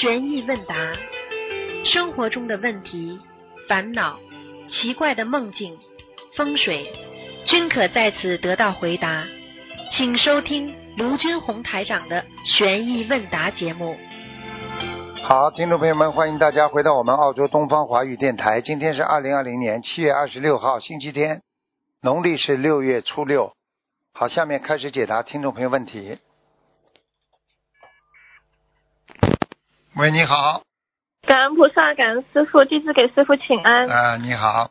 悬疑问答，生活中的问题、烦恼、奇怪的梦境、风水，均可在此得到回答。请收听卢军红台长的悬疑问答节目。好，听众朋友们，欢迎大家回到我们澳洲东方华语电台。今天是二零二零年七月二十六号，星期天，农历是六月初六。好，下面开始解答听众朋友问题。喂，你好。感恩菩萨，感恩师傅，弟子给师傅请安。啊，你好。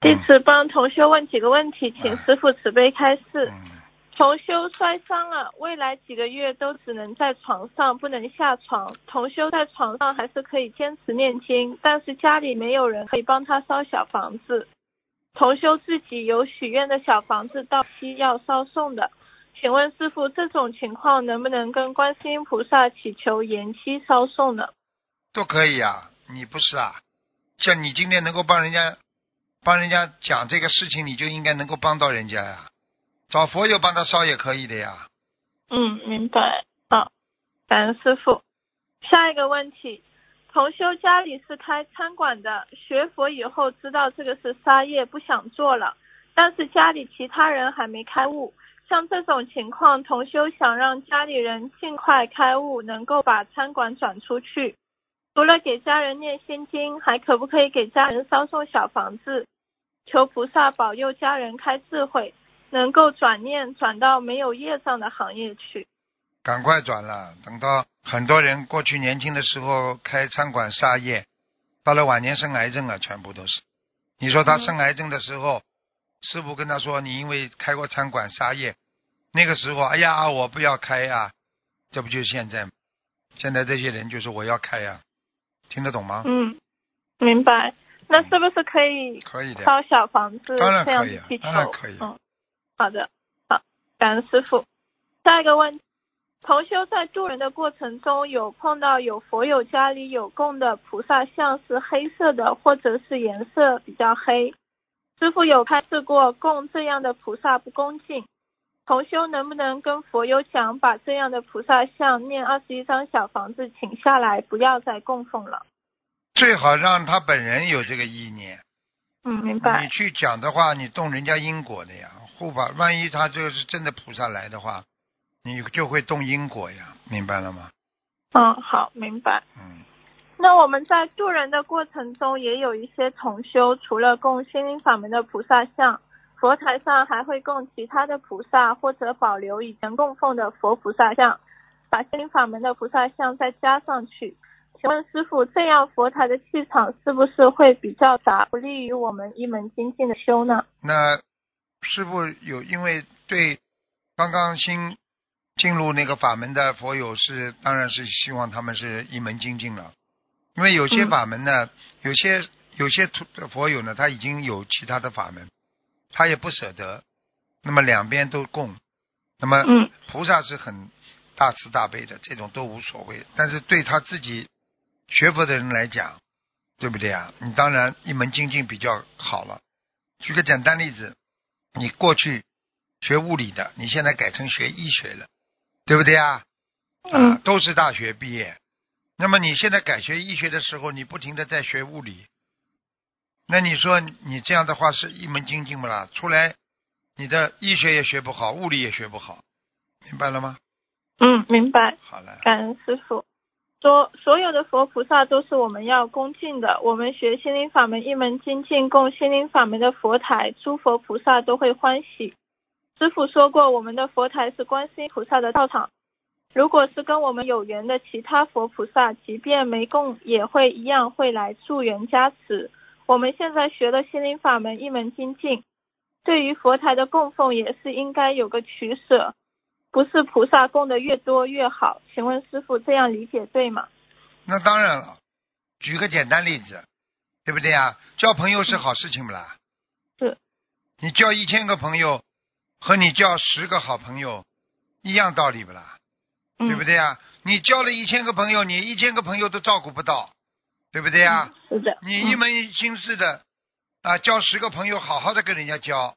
弟子帮同修问几个问题，请师傅慈悲开示。嗯，同修摔伤了，未来几个月都只能在床上，不能下床。同修在床上还是可以坚持念经，但是家里没有人可以帮他烧小房子。同修自己有许愿的小房子到期要烧送的，请问师傅这种情况能不能跟观世音菩萨祈求延期烧送呢？都可以啊。你不是啊？像你今天能够帮人家，帮人家讲这个事情，你就应该能够帮到人家呀。找佛友帮他烧也可以的呀。嗯，明白。好，感恩师傅。下一个问题，同修家里是开餐馆的，学佛以后知道这个是杀业，不想做了，但是家里其他人还没开悟。像这种情况，同修想让家里人尽快开悟，能够把餐馆转出去。除了给家人念心经，还可不可以给家人烧送小房子，求菩萨保佑家人开智慧，能够转念转到没有业障的行业去？赶快转了，等到很多人过去年轻的时候开餐馆杀业，到了晚年生癌症啊，全部都是。你说他嗯生癌症的时候，师傅跟他说你因为开过餐馆杀业，那个时候哎呀我不要开呀、这不就是现在吗？现在这些人就是我要开呀、听得懂吗？嗯，明白。那是不是可以可以的，烧小房子当然这样可以啊子祈求？当然可以嗯，好的，好，感恩师傅。下一个问题，同修在渡人的过程中有碰到有佛友家里有供的菩萨像是黑色的，或者是颜色比较黑。师傅有开示过，供这样的菩萨不恭敬。同修能不能跟佛友讲，把这样的菩萨像念二十一张小房子请下来，不要再供奉了？最好让他本人有这个意念。嗯，明白你。去讲的话，你动人家因果的呀，护法。万一他这个是真的菩萨来的话，你就会动因果呀，明白了吗？嗯，好，明白。嗯，那我们在渡人的过程中，也有一些同修，除了供心灵法门的菩萨像，佛台上还会供其他的菩萨，或者保留以前供奉的佛菩萨像，把心灵法门的菩萨像再加上去。请问师傅，这样佛台的气场是不是会比较杂，不利于我们一门精进的修呢？那师傅有因为对刚刚新进入那个法门的佛友是，当然是希望他们是一门精进了，因为有些嗯法门呢，有些有些徒佛友呢，他已经有其他的法门，他也不舍得，那么两边都供，那么嗯菩萨是很大慈大悲的，这种都无所谓。但是对他自己学佛的人来讲，对不对啊？你当然一门精进比较好了。举个简单例子，你过去学物理的，你现在改成学医学了，对不对啊？啊嗯，都是大学毕业。那么你现在改学医学的时候，你不停的在学物理，那你说你这样的话是一门精进不啦？出来你的医学也学不好，物理也学不好，明白了吗？嗯，明白。好了，感恩师傅。所所有的佛菩萨都是我们要恭敬的。我们学心灵法门一门精进，供心灵法门的佛台，诸佛菩萨都会欢喜。师傅说过，我们的佛台是观世音菩萨的道场。如果是跟我们有缘的其他佛菩萨，即便没供，也会一样会来助缘加持。我们现在学了心灵法门一门精进，对于佛台的供奉也是应该有个取舍。不是菩萨供的越多越好，请问师傅这样理解对吗？那当然了。举个简单例子，对不对啊？交朋友是好事情不啦？是。你交一千个朋友，和你交十个好朋友，一样道理不啦？嗯、对不对啊？你交了一千个朋友，你一千个朋友都照顾不到，对不对呀？嗯？是的。你一门心思的啊，交十个朋友，好好的跟人家交，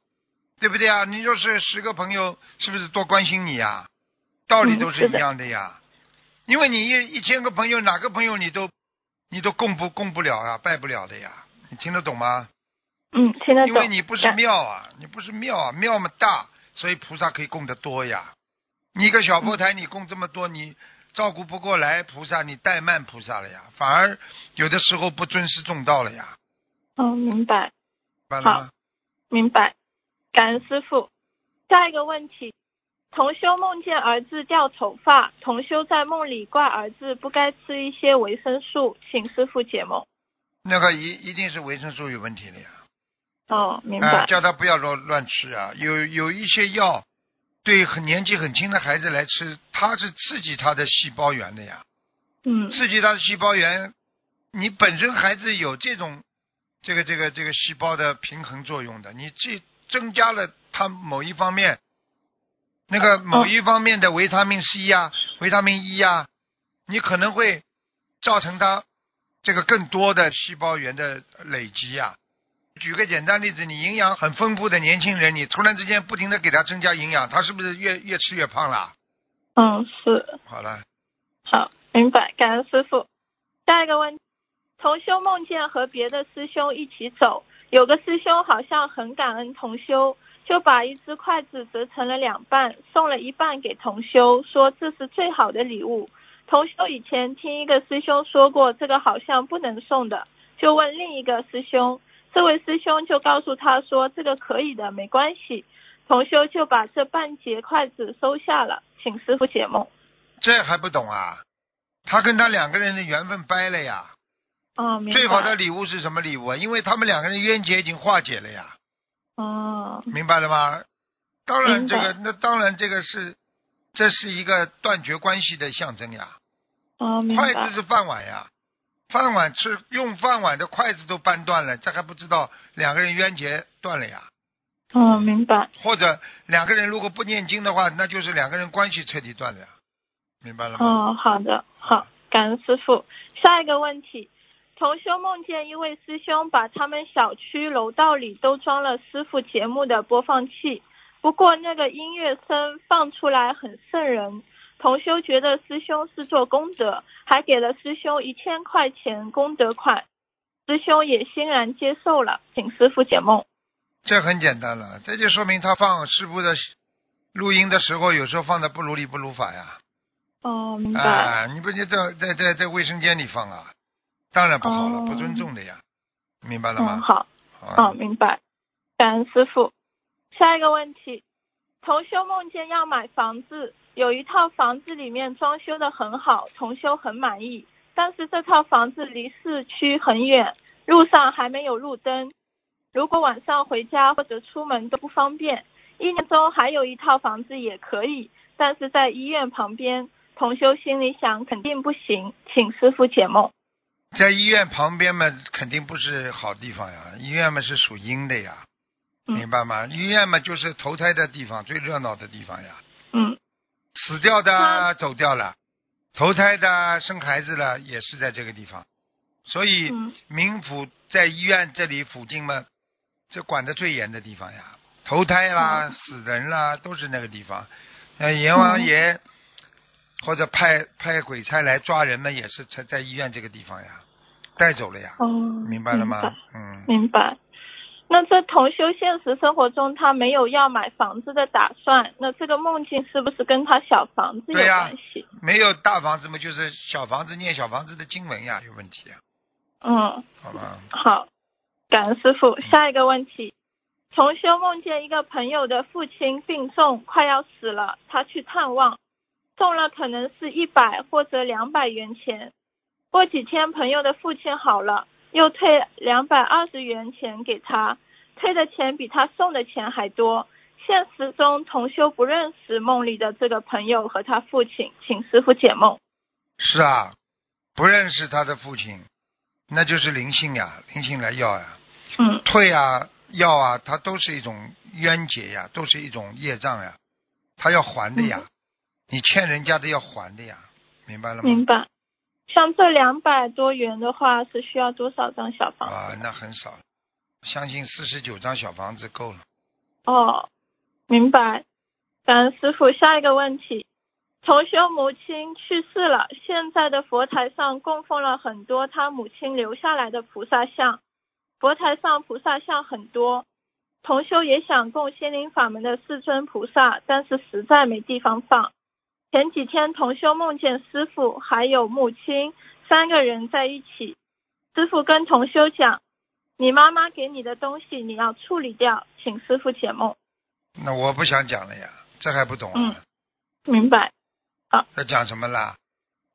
对不对啊？你就是十个朋友，是不是多关心你呀？道理都是一样的呀。因为你一一千个朋友，哪个朋友你都你都供不供不了啊，拜不了的呀，你听得懂吗？嗯，听得懂。因为你不是庙啊，你不是庙啊，庙么大，所以菩萨可以供得多呀。你一个小佛台，你供这么多，你照顾不过来菩萨，你怠慢菩萨了呀，反而有的时候不尊师重道了呀，哦，明白。明白了吗？明白，感恩师傅。下一个问题，同修梦见儿子掉头发，同修在梦里怪儿子不该吃一些维生素，请师傅解梦。那个一一定是维生素有问题了呀。哦，明啊、白。叫他不要乱乱吃啊！有有一些药，对很年纪很轻的孩子来吃，它是刺激他的细胞源的呀，嗯刺激他的细胞源。你本身孩子有这种这个这个这个细胞的平衡作用的，你这增加了他某一方面，那个某一方面的维他命 C 呀、维他命 E 呀，你可能会造成他这个更多的细胞源的累积呀、举个简单例子，你营养很丰富的年轻人，你突然之间不停的给他增加营养，他是不是越越吃越胖了？嗯，是好了，好，明白，感恩师傅。下一个问题，同修梦见和别的师兄一起走，有个师兄好像很感恩同修，就把一只筷子折成了两半，送了一半给同修，说这是最好的礼物。同修以前听一个师兄说过，这个好像不能送的，就问另一个师兄，这位师兄就告诉他说这个可以的，没关系。同修就把这半截筷子收下了，请师傅解梦。这还不懂啊？他跟他两个人的缘分掰了呀。哦，明白。最好的礼物是什么礼物啊？因为他们两个人冤结已经化解了呀，哦，明白了吗？当然，这个那当然这个是，这是一个断绝关系的象征呀。哦，明白。筷子是饭碗呀，饭碗吃用饭碗的筷子都掰断了，这还不知道两个人冤结断了呀？哦，明白。或者两个人如果不念经的话，那就是两个人关系彻底断了呀，明白了吗？哦，好的，好，感恩师傅。下一个问题，同修梦见一位师兄把他们小区楼道里都装了师傅节目的播放器，不过那个音乐声放出来很瘆人。同修觉得师兄是做功德，还给了师兄一千块钱功德款，师兄也欣然接受了，请师傅解梦。这很简单了，这就说明他放师傅的录音的时候，有时候放的不如理不如法呀。哦，明白。啊，你不就在在在在卫生间里放啊？当然不好了，哦不尊重的呀，明白了嗯，吗？好。啊哦，明白。感恩师傅。下一个问题，同修梦见要买房子，有一套房子里面装修的很好，同修很满意，但是这套房子离市区很远，路上还没有路灯，如果晚上回家或者出门都不方便。一年中还有一套房子也可以，但是在医院旁边，同修心里想肯定不行，请师傅解梦。在医院旁边嘛，肯定不是好地方呀。医院嘛是属阴的呀，嗯明白吗？医院嘛就是投胎的地方，最热闹的地方呀。嗯死掉的走掉了，投胎的生孩子了，也是在这个地方。所以嗯冥府在医院这里附近嘛，这管得最严的地方呀。投胎啦、嗯死人啦，都是那个地方。那，阎王爷、或者派派鬼差来抓人们，也是在在医院这个地方呀，带走了呀。哦，明白了吗？嗯，明白。那这同修现实生活中他没有要买房子的打算，那这个梦境是不是跟他小房子有关系？没有大房子嘛，就是小房子念小房子的经文呀，有问题啊，嗯，好吧？好，感恩师傅。下一个问题，同修梦见一个朋友的父亲病重，快要死了，他去探望，送了可能是一百或者两百元钱。过几天朋友的父亲好了，又退两百二十元钱给他，退的钱比他送的钱还多。现实中同修不认识梦里的这个朋友和他父亲，请师傅解梦。是啊，不认识他的父亲，那就是灵性呀，灵性来要呀，嗯退啊要啊，它都是一种冤结呀，都是一种业障呀，他要还的呀，嗯你欠人家的要还的呀，明白了吗？明白。像这两百多元的话，是需要多少张小房子？啊，那很少，相信四十九张小房子够了。哦，明白。感恩师傅。下一个问题，同修母亲去世了，现在的佛台上供奉了很多他母亲留下来的菩萨像，佛台上菩萨像很多。同修也想供心灵法门的四尊菩萨，但是实在没地方放。前几天同修梦见师傅还有母亲三个人在一起，师傅跟同修讲：“你妈妈给你的东西你要处理掉，请师傅解梦。那我不想讲了呀，这还不懂啊？嗯”明白？啊要讲什么啦？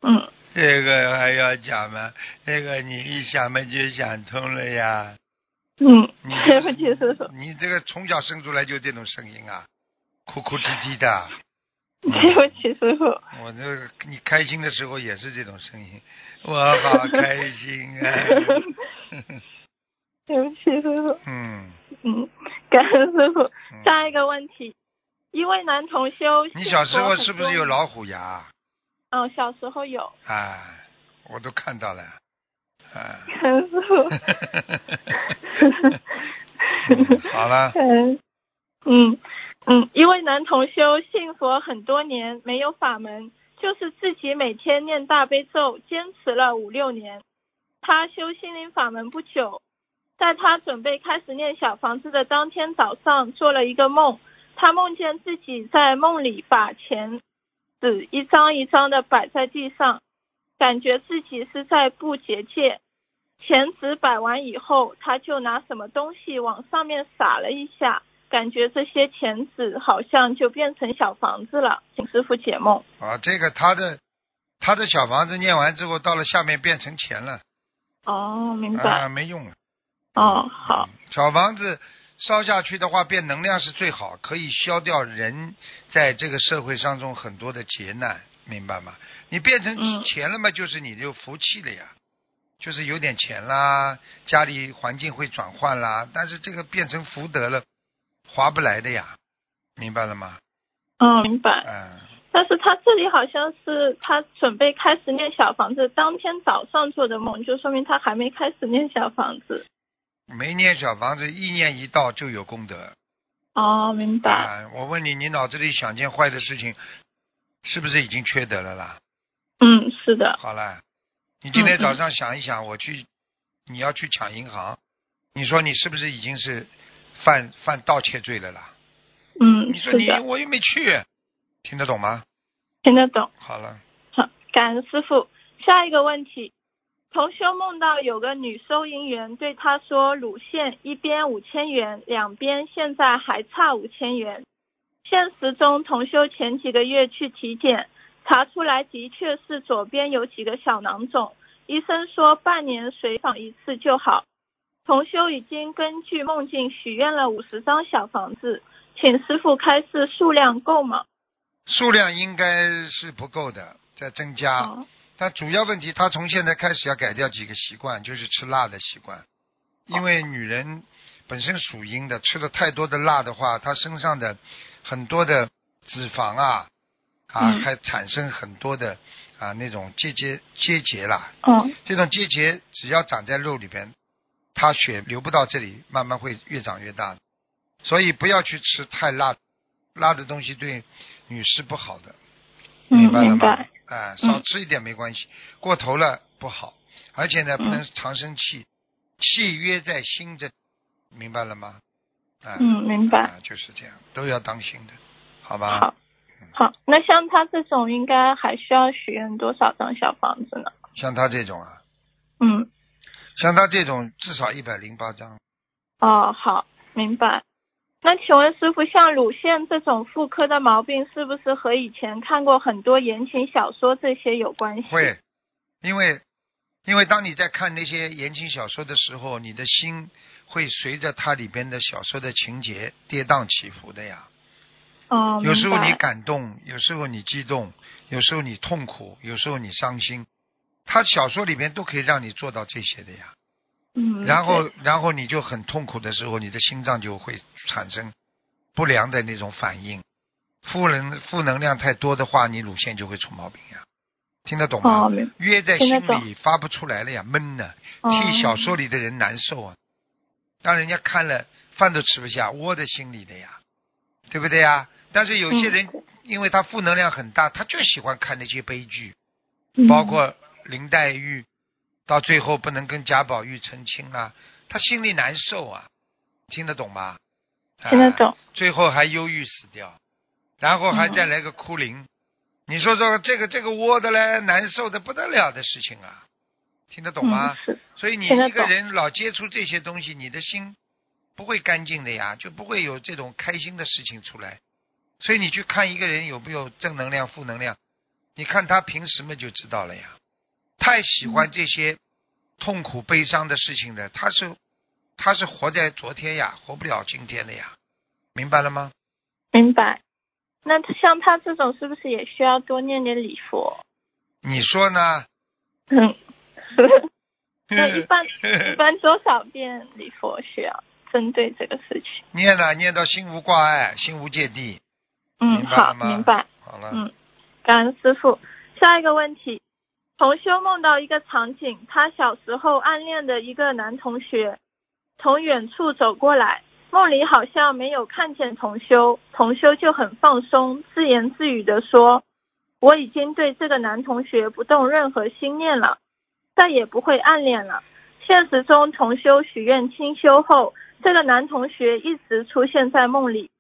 嗯，这个还要讲吗？这个你一想嘛就想通了呀。嗯，你对不起，师傅，你这个从小生出来就这种声音啊，哭哭啼啼的。对不起，师傅。我这个你开心的时候也是这种声音，我好开心啊。对不起，师傅。嗯，嗯，感恩师傅。嗯下一个问题，一位男同修，你小时候是不是有老？虎牙？嗯，小时候有。哎，我都看到了。哎。感恩师傅。嗯好了，嗯嗯嗯，一位男同修信佛很多年，没有法门，就是自己每天念大悲咒，坚持了五六年。他修心灵法门不久，在他准备开始念小房子的当天早上，做了一个梦。他梦见自己在梦里把钱纸一张一张的摆在地上，感觉自己是在布结界。钱纸摆完以后，他就拿什么东西往上面撒了一下，感觉这些钱纸好像就变成小房子了。请师傅解梦。啊，这个他的他的小房子念完之后，到了下面变成钱了，哦，明白。啊，没用了。哦，好。小房子烧下去的话，变能量是最好，可以消掉人在这个社会当中很多的劫难，明白吗？你变成嗯钱了嘛，就是你就福气了呀，就是有点钱啦，家里环境会转换啦，但是这个变成福德了，划不来的呀，明白了吗？嗯，明白。嗯，但是他这里好像是他准备开始念小房子，当天早上做的梦，就说明他还没开始念小房子。没念小房子，意念一到就有功德。哦，明白。啊，我问你，你脑子里想件坏的事情，是不是已经缺德了啦？嗯，是的。好了，你今天早上想一想，我去，你要去抢银行，你说你是不是已经是犯犯盗窃罪了啦？嗯，你说，你我又没去，听得懂吗？听得懂。好了，好，感恩师傅。下一个问题，同修梦到有个女收银员对他说，乳腺一边五千元，两边现在还差五千元。现实中，同修前几个月去体检，查出来的确是左边有几个小囊肿，医生说半年随访一次就好。同修已经根据梦境许愿了五十张小房子，请师傅开示数量够吗？数量应该是不够的，在增加。哦但主要问题，他从现在开始要改掉几个习惯，就是吃辣的习惯。因为女人本身属阴的，吃了太多的辣的话，她身上的很多的脂肪啊啊，嗯还产生很多的啊那种结节结节啦。嗯这种结节只要长在肉里边，它血流不到这里，慢慢会越长越大。所以不要去吃太辣，辣的东西对女士不好的。嗯，明白了吗？明白。哎，嗯少吃一点没关系，过头了不好，而且呢，嗯不能常生气，气约在心这，明白了吗？哎，嗯，明白。啊就是这样，都要当心的，好吧？好，好，那像他这种应该还需要许愿多少张小房子呢？像他这种啊，嗯，像他这种至少一百零八张，哦，好，明白。那请问师傅，像乳腺这种妇科的毛病，是不是和以前看过很多言情小说这些有关系？会，因为因为当你在看那些言情小说的时候，你的心会随着它里边的小说的情节跌宕起伏的呀。哦，有时候你感动，有时候你激动，有时候你痛苦，有时候你伤心。他小说里面都可以让你做到这些的呀。嗯，然后，然后你就很痛苦的时候，你的心脏就会产生不良的那种反应。负能负能量太多的话，你乳腺就会出毛病呀。听得懂吗？约在心里发不出来了呀，闷呢，哦替小说里的人难受啊。让人家看了饭都吃不下，窝在心里的呀，对不对呀？但是有些人嗯因为他负能量很大，他就喜欢看那些悲剧，嗯包括林黛玉到最后不能跟贾宝玉成亲了，他心里难受啊，听得懂吗？听得懂啊最后还忧郁死掉，然后还再来个哭灵，你说说这个这个窝的嘞，难受的不得了的事情啊，听得懂吗？嗯、是所以你一个人老接触这些东西，你的心不会干净的呀，就不会有这种开心的事情出来。所以你去看一个人有没有正能量、负能量，你看他平时嘛就知道了呀。太喜欢这些痛苦、悲伤的事情的，他是他是活在昨天呀，活不了今天的呀，明白了吗？明白。那像他这种是不是也需要多念点礼佛？你说呢？嗯，那一般 一般多少遍礼佛需要针对这个事情？念了，念到心无挂碍，心无芥蒂。嗯，好，明白。好了，嗯，感恩师傅。下一个问题，同修梦到一个场景，他小时候暗恋的一个男同学从远处走过来，梦里好像没有看见同修，同修就很放松，自言自语的说：“我已经对这个男同学不动任何心念了，再也不会暗恋了。”现实中，同修许愿清修后，这个男同学一直出现在梦里。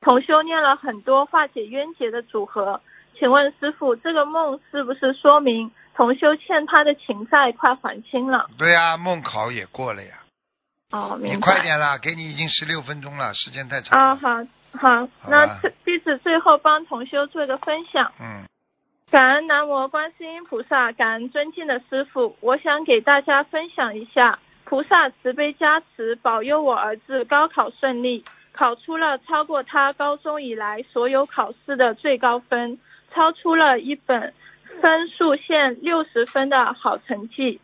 同修念了很多化解冤结的组合，请问师傅，这个梦是不是说明同修欠他的情债快还清了？对呀、梦考也过了呀。哦，你明白。快点啦，给你已经十六分钟了，时间太长啊，了。好好，好那这弟子最后帮同修做一个分享。嗯，感恩南无观世音菩萨，感恩尊敬的师傅。我想给大家分享一下，菩萨慈悲加持，保佑我儿子高考顺利，考出了超过他高中以来所有考试的最高分，超出了一本分数线六十分的好成绩。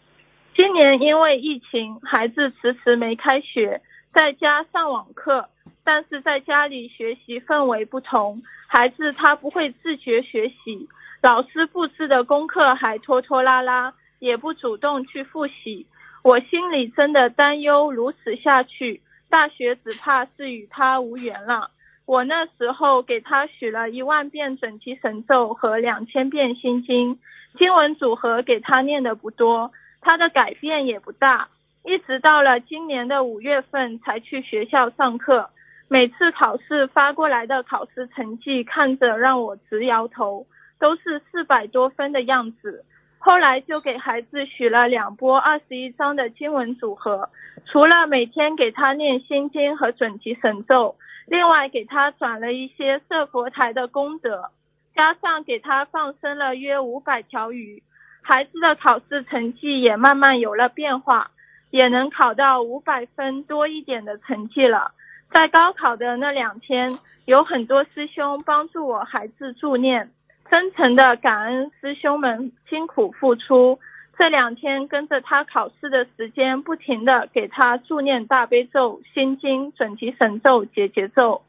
今年因为疫情，孩子迟迟没开学，在家上网课，但是在家里学习氛围不同，孩子他不会自觉学习，老师布置的功课还拖拖拉拉，也不主动去复习。我心里真的担忧，如此下去，大学只怕是与他无缘了。我那时候给他许了一万遍准提神咒和两千遍心经，经文组合给他念的不多，他的改变也不大。一直到了今年的五月份才去学校上课，每次考试发过来的考试成绩看着让我直摇头，都是四百多分的样子。后来就给孩子许了两波二十一章的经文组合，除了每天给他念心经和准提神咒，另外给他转了一些设佛台的功德，加上给他放生了约五百条鱼，孩子的考试成绩也慢慢有了变化，也能考到五百分多一点的成绩了。在高考的那两天，有很多师兄帮助我孩子助念。真诚的感恩师兄们辛苦付出。这两天跟着他考试的时间，不停的给他助念大悲咒、心经、准提神咒、解结咒。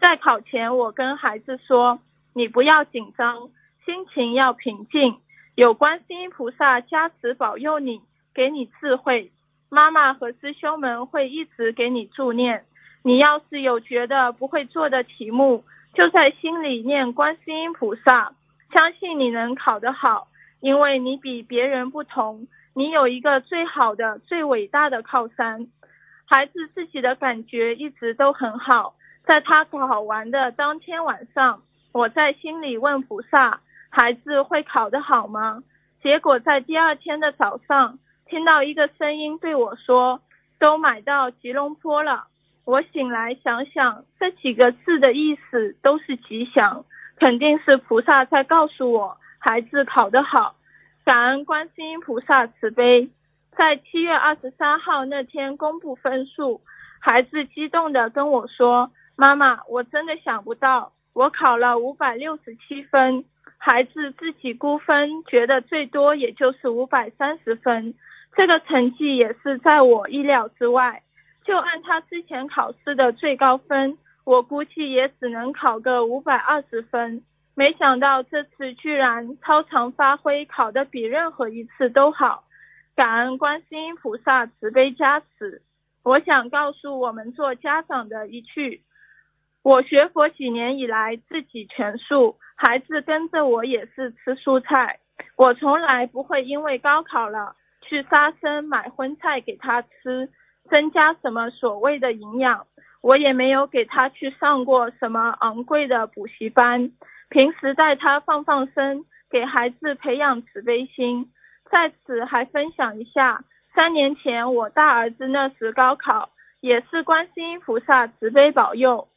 在考前，我跟孩子说：“你不要紧张，心情要平静，有观世音菩萨加持保佑你，给你智慧。妈妈和师兄们会一直给你助念。你要是有觉得不会做的题目，就在心里念观世音菩萨。”相信你能考得好，因为你比别人不同，你有一个最好的、最伟大的靠山。孩子自己的感觉一直都很好，在他考完的当天晚上，我在心里问菩萨：孩子会考得好吗？结果在第二天的早上，听到一个声音对我说：“都买到吉隆坡了。”我醒来想想，这几个字的意思都是吉祥。肯定是菩萨在告诉我，孩子考得好，感恩观世音菩萨慈悲。在七月二十三号那天公布分数，孩子激动的跟我说：“妈妈，我真的想不到，我考了五百六十七分。”孩子自己估分，觉得最多也就是五百三十分，这个成绩也是在我意料之外。就按他之前考试的最高分。我估计也只能考个五百二十分，没想到这次居然超常发挥，考得比任何一次都好。感恩观世音菩萨慈悲加持。我想告诉我们做家长的一句：我学佛几年以来，自己全素，孩子跟着我也是吃蔬菜。我从来不会因为高考了去杀生买荤菜给他吃，增加什么所谓的营养。我也没有给他去上过什么昂贵的补习班，平时带他放放生，给孩子培养慈悲心。在此还分享一下，三年前我大儿子那时高考，也是观世音菩萨慈悲保佑。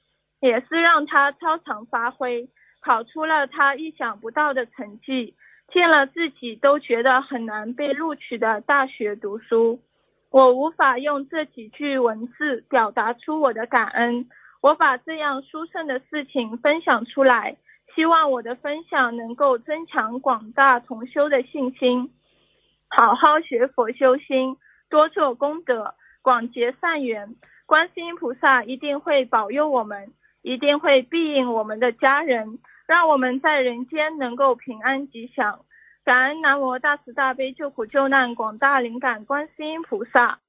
也是让他超常发挥，考出了他意想不到的成绩，进了自己都觉得很难被录取的大学读书。我无法用这几句文字表达出我的感恩，我把这样殊胜的事情分享出来，希望我的分享能够增强广大同修的信心，好好学佛修心，多做功德，广结善缘，观世音菩萨一定会保佑我们。一定会庇应我们的家人，让我们在人间能够平安吉祥。感恩南无大慈大悲救苦救难广大灵感观世音菩萨，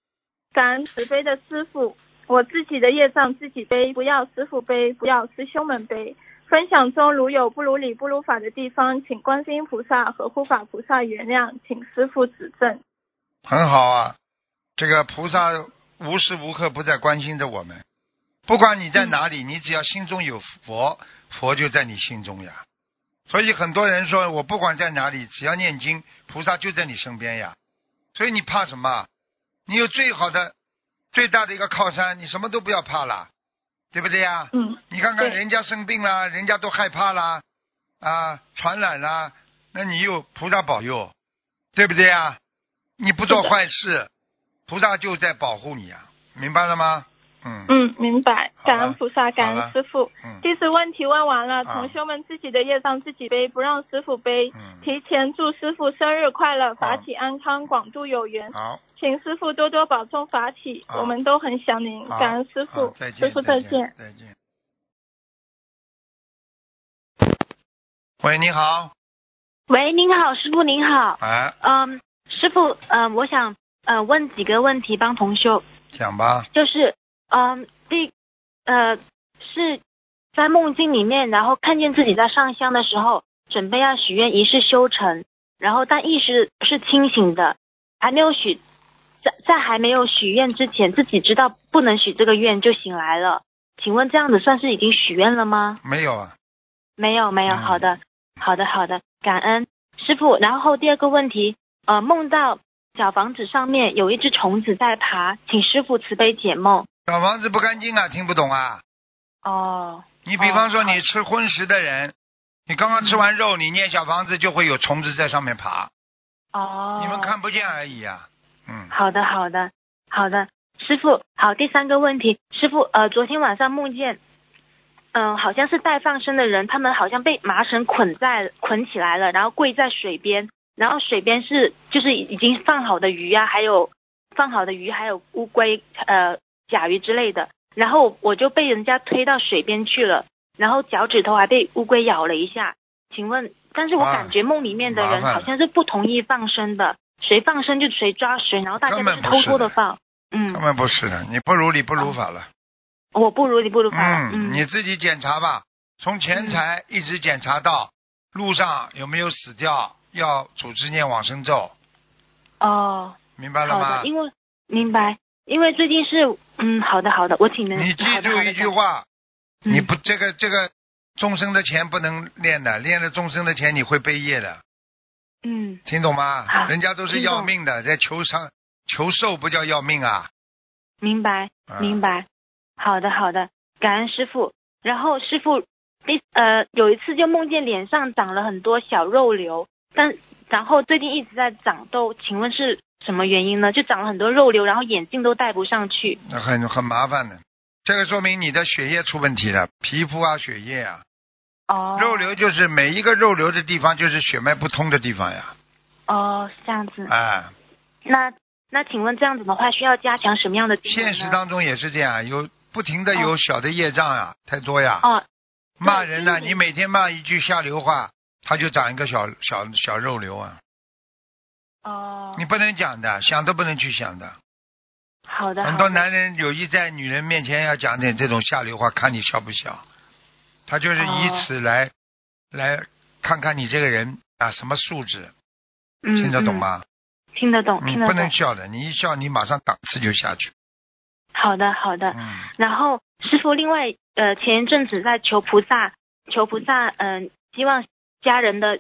感恩慈悲的师傅。我自己的业障自己背，不要师傅背，不要师兄们背。分享中如有不如理不如法的地方，请观世音菩萨和护法菩萨原谅，请师傅指正。很好啊，这个菩萨无时无刻不在关心着我们。不管你在哪里，你只要心中有佛，佛就在你心中呀。所以很多人说我不管在哪里，只要念经，菩萨就在你身边呀。所以你怕什么？你有最好的、最大的一个靠山，你什么都不要怕了，对不对呀？嗯。你看看人家生病了，人家都害怕啦，啊，传染啦，那你有菩萨保佑，对不对呀？你不做坏事，菩萨就在保护你啊，明白了吗？嗯嗯，明白。感恩菩萨，感恩师傅。嗯。弟子问题问完了，同修们自己的业障自己背，不让师傅背。嗯。提前祝师傅生日快乐，法体安康，广度有缘。好。请师傅多多保重法体，我们都很想您。感恩师傅。再见。师傅再见。再见。喂，你好。喂，您好，师傅您好。哎。嗯，师傅，嗯，我想嗯问几个问题帮同修。讲吧。就是。嗯，第，呃，是在梦境里面，然后看见自己在上香的时候，准备要许愿一世修成，然后但意识是清醒的，还没有许，在在还没有许愿之前，自己知道不能许这个愿就醒来了。请问这样子算是已经许愿了吗？没有啊，没有没有，好的好的好的，感恩师傅。然后第二个问题，呃，梦到小房子上面有一只虫子在爬，请师傅慈悲解梦。小房子不干净啊，听不懂啊。哦。你比方说，你吃荤食的人，你刚刚吃完肉，你念小房子就会有虫子在上面爬。哦。你们看不见而已啊。嗯。好的，好的，好的，师傅，好。第三个问题，师傅，呃，昨天晚上梦见，嗯，好像是带放生的人，他们好像被麻绳捆在捆起来了，然后跪在水边，然后水边是就是已经放好的鱼啊，还有放好的鱼，还有乌龟，呃。甲鱼之类的，然后我就被人家推到水边去了，然后脚趾头还被乌龟咬了一下。请问，但是我感觉梦里面的人好像是不同意放生的，谁放生就谁抓谁，然后大家都是偷偷的放。嗯，根本不是的，你不如理不如法了。我不如理不如法。嗯，你自己检查吧，从钱财一直检查到路上有没有死掉，要组织念往生咒。哦，明白了吗？因为明白。因为最近是，嗯，好的好的，我请您。你记住一句话，你不这个这个众生的钱不能练的，练了众生的钱你会背业的。嗯。听懂吗？人家都是要命的，在求上求寿不叫要命啊。明白明白，好的好的，感恩师傅。然后师傅第呃有一次就梦见脸上长了很多小肉瘤，但然后最近一直在长痘，请问是？什么原因呢？就长了很多肉瘤，然后眼镜都戴不上去，那很很麻烦的。这个说明你的血液出问题了，皮肤啊，血液啊。哦。肉瘤就是每一个肉瘤的地方，就是血脉不通的地方呀。哦，这样子。哎。那那请问这样子的话，需要加强什么样的？现实当中也是这样，有不停的有小的业障呀，太多呀。哦。骂人呢，你每天骂一句下流话，他就长一个小小小肉瘤啊。哦，你不能讲的，想都不能去想的。好的。很多男人有意在女人面前要讲点这种下流话，看你笑不笑？他就是以哦此来、来看看你这个人啊什么素质，嗯，听得懂嗯？吗？听得懂，听得懂。能笑的，你一笑你马上档次就下去。好的，好的。嗯，然后师傅，另外呃，前一阵子在求菩萨，求菩萨，嗯、希望家人的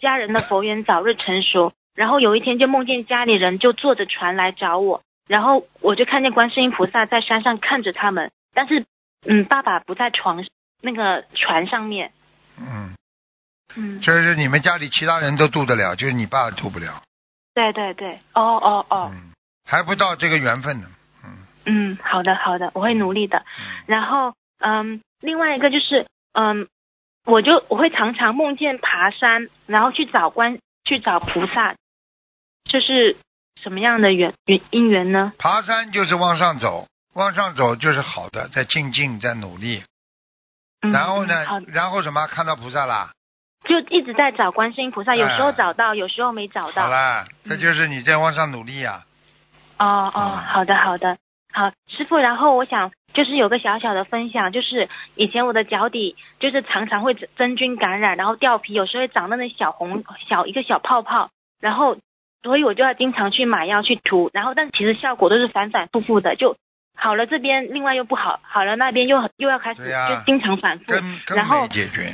家人的佛缘早日成熟。然后有一天就梦见家里人就坐着船来找我，然后我就看见观世音菩萨在山上看着他们，但是嗯，爸爸不在床那个船上面，嗯，嗯，就是你们家里其他人都渡得了，就是你爸渡不了。对对对，哦哦哦，嗯，还不到这个缘分呢。嗯。嗯，好的好的，我会努力的。嗯，然后，嗯，另外一个就是，嗯，我就我会常常梦见爬山，然后去找观去找菩萨，这是什么样的缘缘因缘呢？爬山就是往上走，往上走就是好的，在精进，在努力。嗯、然后呢嗯，，然后什么？看到菩萨啦？就一直在找观世音菩萨，有时候哎找到，有时候没找到好到。啦，这嗯就是你在往上努力呀、哦哦，嗯好的好的，好师傅。然后我想就是有个小小的分享，就是以前我的脚底就是常常会真真菌感染，然后掉皮，有时候会长那种小红小一个小泡泡，然后所以我就要经常去买药去涂，然后但其实效果都是反反复复的，就好了这边另外又不好，好了那边又又要开始、就经常反复，然后没解决。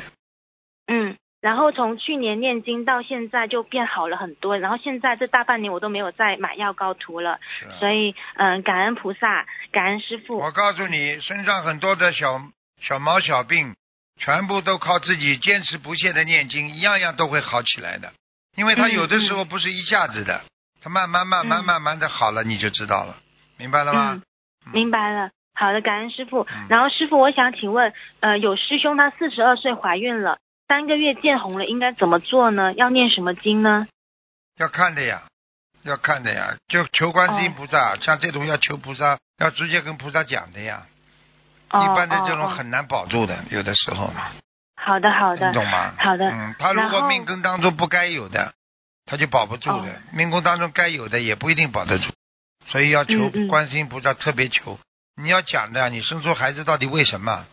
嗯，然后从去年念经到现在就变好了很多，然后现在这大半年我都没有再买药膏涂了。所以，嗯，感恩菩萨，感恩师傅。我告诉你，身上很多的小小毛小病，全部都靠自己坚持不懈的念经，一样样都会好起来的。因为它嗯有的时候不是一下子的，它慢慢慢慢嗯慢慢的好了，你就知道了，明白了吗嗯？明白了。好的，感恩师傅。嗯然后师傅，我想请问，呃，有师兄他四十二岁怀孕了，三个月见红了，应该怎么做呢？要念什么经呢？要看的呀，要看的呀，就求观世音哦菩萨，像这种要求菩萨，要直接跟菩萨讲的呀。哦一般的这种很难保住的，有的时候，好的，好的你，懂吗？好的。嗯，他如果命根当中不该有的，他就保不住的；哦命宫当中该有的也不一定保得住，所以要求嗯嗯观世音菩萨特别求。你要讲的，你生出孩子到底为什么？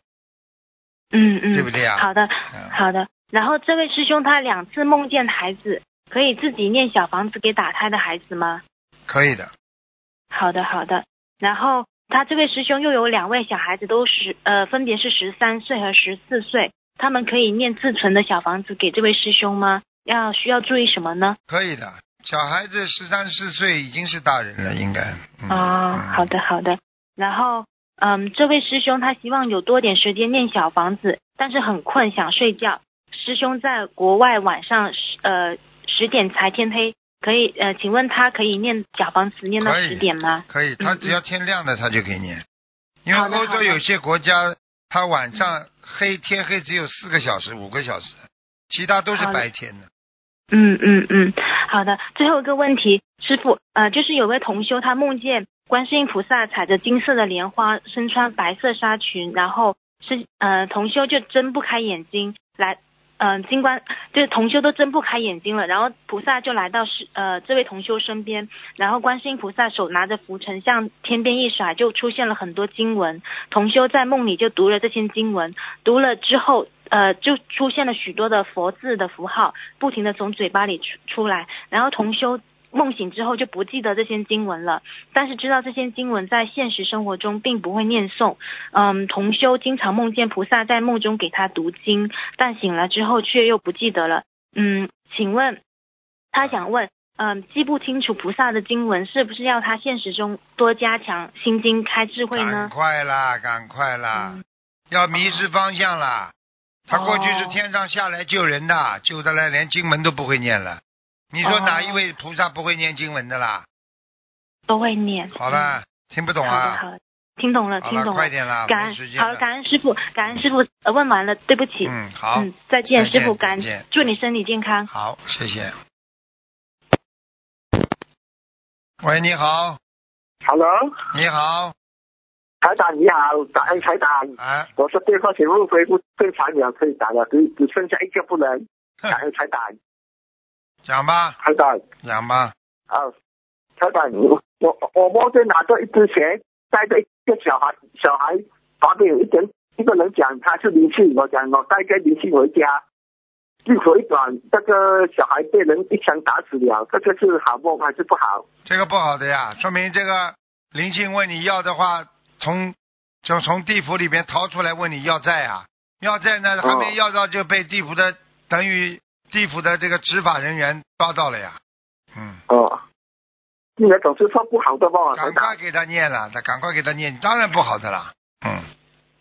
嗯嗯，对不对呀好的，嗯好的。然后这位师兄他两次梦见孩子，可以自己念小房子给打胎的孩子吗？可以的，好的，好的。然后他这位师兄又有两位小孩子，都十呃，分别是十三岁和十四岁，他们可以念自存的小房子给这位师兄吗？要需要注意什么呢？可以的。小孩子十三四岁已经是大人了，应该。嗯、啊、嗯好的，好的。然后，嗯，这位师兄他希望有多点时间念小房子，但是很困，想睡觉。师兄在国外晚上十呃十点才天黑，可以呃，请问他可以念小房子念到十点吗？可以，他嗯只要天亮了，他就给你。因为欧洲有些国家，他晚上黑天黑只有四个小时、五个小时，其他都是白天的。嗯嗯嗯，好的。最后一个问题，师傅，呃，就是有位同修他梦见观世音菩萨踩着金色的莲花，身穿白色纱裙，然后是呃同修就睁不开眼睛来。嗯、金光就是同修都睁不开眼睛了，然后菩萨就来到是呃这位同修身边，然后观世音菩萨手拿着拂尘向天边一甩，就出现了很多经文。同修在梦里就读了这些经文，读了之后，呃，就出现了许多的佛字的符号，不停的从嘴巴里出出来，然后同修梦醒之后就不记得这些经文了，但是知道这些经文在现实生活中并不会念诵。嗯，同修经常梦见菩萨在梦中给他读经，但醒来之后却又不记得了。嗯，请问他想问，嗯，记不清楚菩萨的经文，是不是要他现实中多加强心经开智慧赶呢？快啦，赶快啦，嗯要迷失方向啦。他过去是哦天上下来救人的，救得来连经文都不会念了。你说哦哪一位菩萨不会念经文的啦？都会念。好了，听不嗯，懂好的啊？好的，听懂了，听懂了。快点啦，感恩时间了。感恩师傅，感恩师傅，呃，问完了，对不起。嗯，好，嗯，再见，师傅，感恩，祝你身体健康。好，谢谢。喂，你好，Hello，你好，台长你好，感恩台长。啊，我说电话请问恢复正常了，可以打了，只只剩下一个不能。感恩台长，讲吧，台长讲吧，啊，台长，我我我梦见拿着一支钱，带着一个小孩，小孩旁边有一点一个人讲他是灵性，我讲我带个灵性回家，日头一短，这个小孩被人一枪打死了，这个是好梦还是不好？这个不好的呀，说明这个灵性问你要的话，从就从地府里边逃出来问你要债啊，要债呢还没要到就被地府的等于地府的这个执法人员抓到了呀，嗯，哦，你也总是说不好的梦，台长。赶快给他念了，他赶快给他念，当然不好的啦，嗯，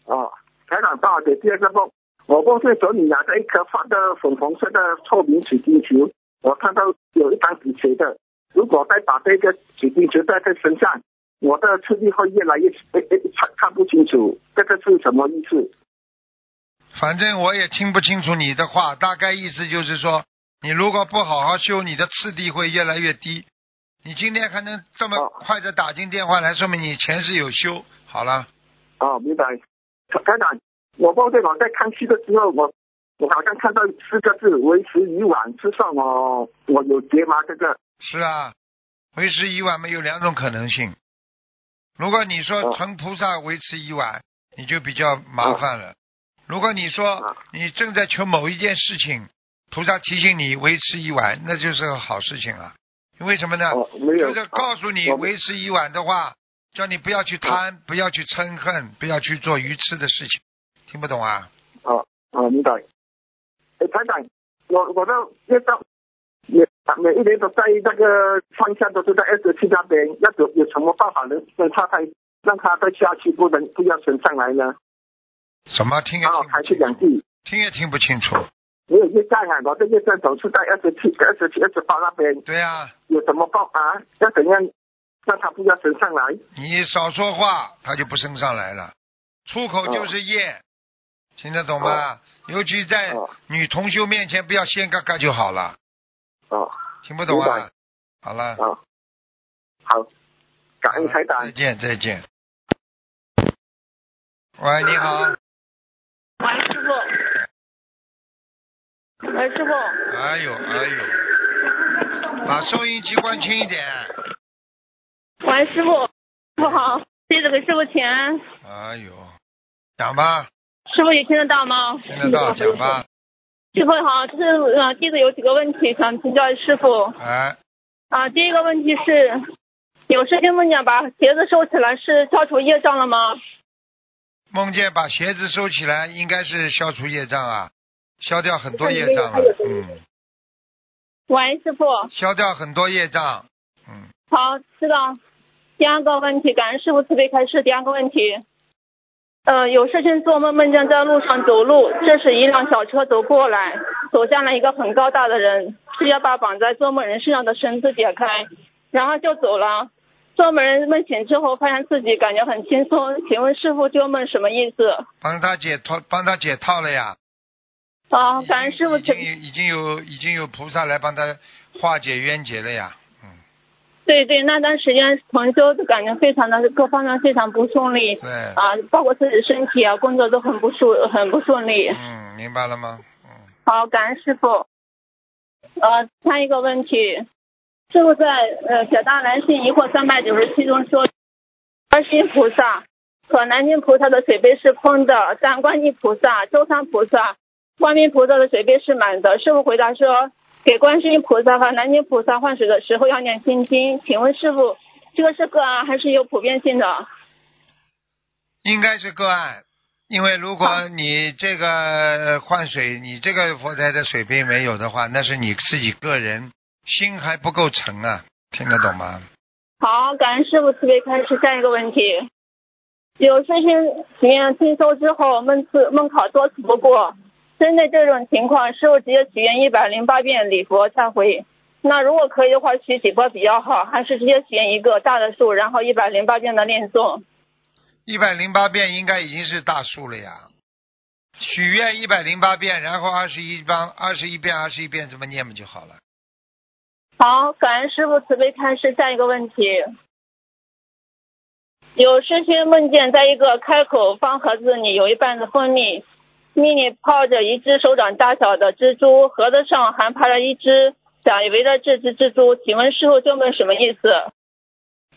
哦，台长到的第二个梦，我梦见手里拿着一颗放的粉红色的透明水晶球，我看到有一张纸写的，如果再把这个水晶球戴在身上，我的视力会越来越诶诶看看不清楚，这个是什么意思？反正我也听不清楚你的话，大概意思就是说，你如果不好好修，你的次第会越来越低。你今天还能这么哦快的打进电话来，说明你前世有修。好了，哦，明白。台长，我梦见我在看戏的时候，我我好像看到四个字“为时已晚”，是算我我有结吗？这个是啊，为时已晚没有两种可能性。如果你说哦成菩萨为时已晚，你就比较麻烦了。如果你说啊你正在求某一件事情，菩萨提醒你为时已晚，那就是个好事情啊。因为什么呢？哦就是告诉你我为时已晚的话，叫你不要去贪，不要去嗔恨，不要去做愚痴的事情。听不懂啊？哦哦，明白。哎，团长，我我的业障每每一年都在那个方向都是在二十七那边，那有有什么办法能让他再让他再下去，不能不要升上来呢？什么听也啊，听还不清楚，是两地听也听不清楚。没有业障啊，我的业障总是在二十七、二十七、二十八那边，对啊、有什么办法？要怎样让他不要升上来？你少说话，他就不升上来了。出口就是业，听得懂吗？尤其在哦女同修面前，不要先嘎嘎就好了。哦听不懂啊？好了，哦，好，感恩台长再。见再见。喂，你好，喂，师傅。喂，师傅。哎呦哎呦，把收音机关轻一点。喂，师傅。师傅好，弟子给师傅钱。哎呦，讲吧，师傅也听得到吗？听得到，讲吧。师傅好，就是呃，弟子有几个问题想请教师傅。哎，啊，第一个问题是，有师兄梦见把鞋子收起来，是消除业障了吗？梦见把鞋子收起来，应该是消除业障啊，消掉很多业障了。嗯。喂，师傅。消掉很多业障。嗯，好，知道。第二个问题，感恩师傅慈悲开示。第二个问题，呃，有事情做梦，梦见在路上走路，这时一辆小车走过来，走向了一个很高大的人，是要把绑在做梦人身上的绳子解开，然后就走了。做门人梦醒之后，发现自己感觉很轻松。请问师傅，这个梦什么意思？帮他解脱，帮他解套了呀。啊，感恩师傅慈已经有已经有已经有菩萨来帮他化解冤结了呀。嗯，对对，那段时间同修就感觉非常的各方面非常不顺利对，啊，包括自己身体啊，工作都很不顺很不顺利。嗯，明白了吗？嗯，好，感恩师傅。呃，下一个问题，师傅在呃小大南信疑惑三百九十七中说，观世音菩萨和南京菩萨的水杯是空的，但观音菩萨、周三菩萨、观音菩萨的水杯是满的。师傅回答说，给观世音菩萨和南京菩萨换水的时候要念心经。请问师傅，这个是个案还是有普遍性的？应该是个案，因为如果你这个换水，你这个佛台的水杯没有的话，那是你自己个人心还不够诚啊，听得懂吗？好，感恩师傅慈悲开始下一个问题。有事情许愿听收之后，梦次梦考多次不过，针对这种情况，师傅直接许愿一百零八遍礼佛忏悔。那如果可以的话，许几波比较好，还是直接许愿一个大的数，然后一百零八遍的念诵？一百零八遍应该已经是大数了呀。许愿一百零八遍，然后二十一帮二十一遍二十一遍这么念不就好了？好，感恩师傅慈悲开示。下一个问题，有师兄梦见在一个开口方盒子里有一半的蜂蜜，蜜里泡着一只手掌大小的蜘蛛，盒子上还趴着一只想以为的这只蜘蛛。请问师傅这问什么意思？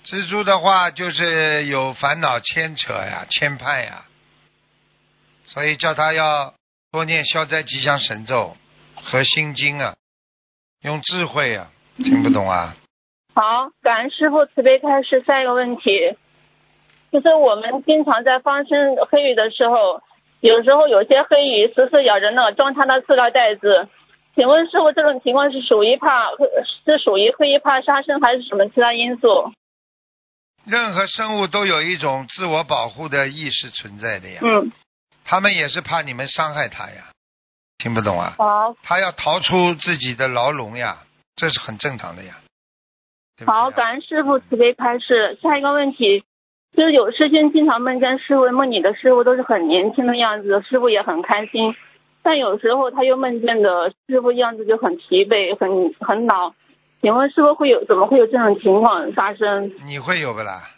蜘蛛的话就是有烦恼牵扯呀、牵绊呀。所以叫他要多念消灾吉祥神咒和心经啊，用智慧啊，听不懂啊？好，感恩师傅慈悲开示。下一个问题，就是我们经常在放生黑鱼的时候，有时候有些黑鱼死死咬着那个装它的塑料袋子。请问师傅，这种情况是属于怕是属于黑鱼怕杀生，还是什么其他因素？任何生物都有一种自我保护的意识存在的呀。嗯，他们也是怕你们伤害它呀，听不懂啊？好，它要逃出自己的牢笼呀，这是很正常的呀。对对啊好，感恩师傅慈悲开示。下一个问题，就是有师兄经常梦见师傅，梦你的师傅都是很年轻的样子，师傅也很开心。但有时候他又梦见的师傅样子就很疲惫、很很老。请问师傅会有怎么会有这种情况发生？你会有不啦？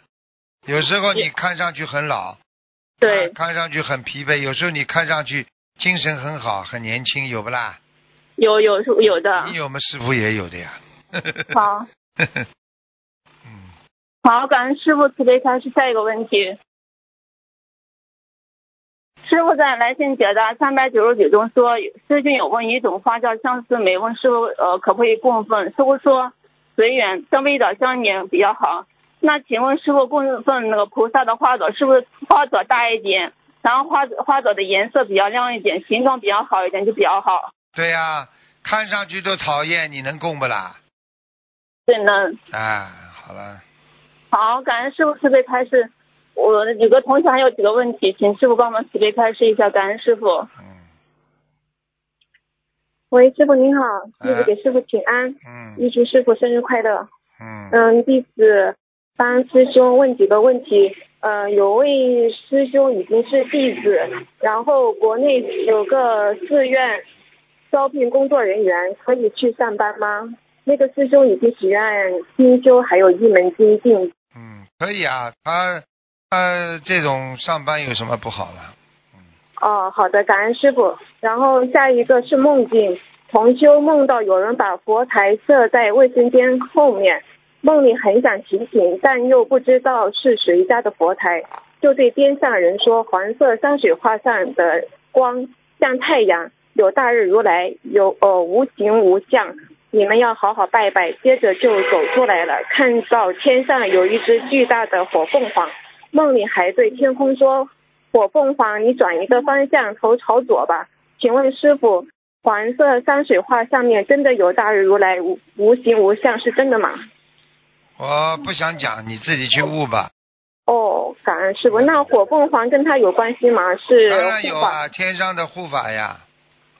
有时候你看上去很老，对，看看上去很疲惫；有时候你看上去精神很好，很年轻，有不啦？有有是有的你。有吗？师傅也有的呀。好，嗯，好，感恩师傅慈悲开示。下一个问题，师傅在来信解答三百九十九中说，师兄有问一种花叫相思梅，问师傅呃可不可以供奉？师傅说随缘，但味道香甜比较好。那请问师傅供奉那个菩萨的花朵是不是花朵大一点，然后花花朵的颜色比较亮一点，形状比较好一点就比较好？对呀、看上去都讨厌，你能供不啦？对呢。啊，好了，好，感恩师傅慈悲开示。我有个同学还有几个问题，请师傅帮忙慈悲开示一下。感恩师傅。嗯喂，师傅您好，弟子哎给师傅请安，嗯预祝师傅生日快乐。嗯嗯，弟子帮师兄问几个问题。呃，有位师兄已经是弟子，然后国内有个寺院招聘工作人员，可以去上班吗？那个师兄已经许愿精修，还有一门精进。嗯，可以啊，他他这种上班有什么不好了？哦，好的，感恩师傅。然后下一个是梦境，同修梦到有人把佛台设在卫生间后面，梦里很想提醒，但又不知道是谁家的佛台，就对边上人说：“黄色山水画上的光像太阳，有大日如来，有呃无形无相。”你们要好好拜拜。接着就走出来了，看到天上有一只巨大的火凤凰，梦里还对天空说：“火凤凰，你转一个方向，头朝左吧。”请问师傅，黄色山水画上面真的有大日如来无无形无相是真的吗？我不想讲，你自己去悟吧。哦，感恩师傅。那火凤凰跟他有关系吗？是当然有啊，天上的护法呀。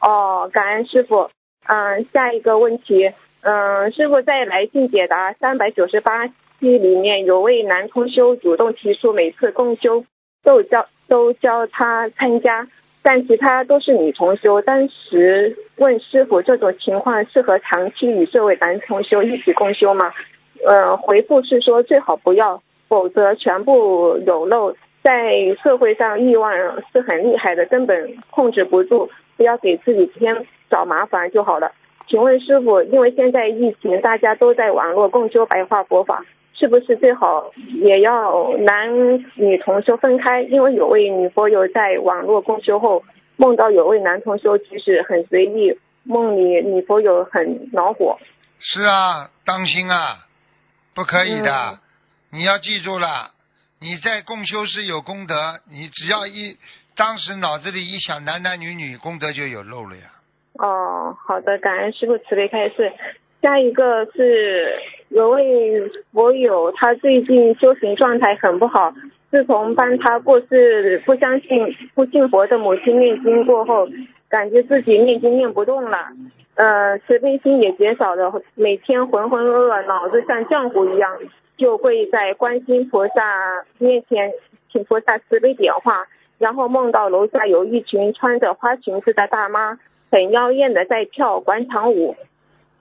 哦，感恩师傅。嗯，下一个问题，嗯，师傅在来信解答三百九十八期里面有位男同修主动提出每次共修都教都教他参加，但其他都是女同修。当时问师傅这种情况适合长期与这位男同修一起共修吗？呃，回复是说最好不要，否则全部有漏。在社会上欲望是很厉害的，根本控制不住，不要给自己添找麻烦就好了。请问师傅，因为现在疫情，大家都在网络共修白话佛法，是不是最好也要男女同修分开？因为有位女佛友在网络共修后，梦到有位男同修其实很随意，梦里女佛友很恼火。是啊，当心啊，不可以的。嗯你要记住了，你在共修是有功德，你只要一当时脑子里一想男男女女，功德就有漏了呀。哦，好的，感恩师傅慈悲开示。下一个是有位佛友，他最近修行状态很不好。自从帮他过世不相信、不信佛的母亲念经过后，感觉自己念经念不动了，呃，慈悲心也减少了，每天浑浑噩噩，脑子像浆糊一样，就会在观世音菩萨面前请菩萨慈悲点化，然后梦到楼下有一群穿着花裙子的大妈。很妖艳的在跳广场舞。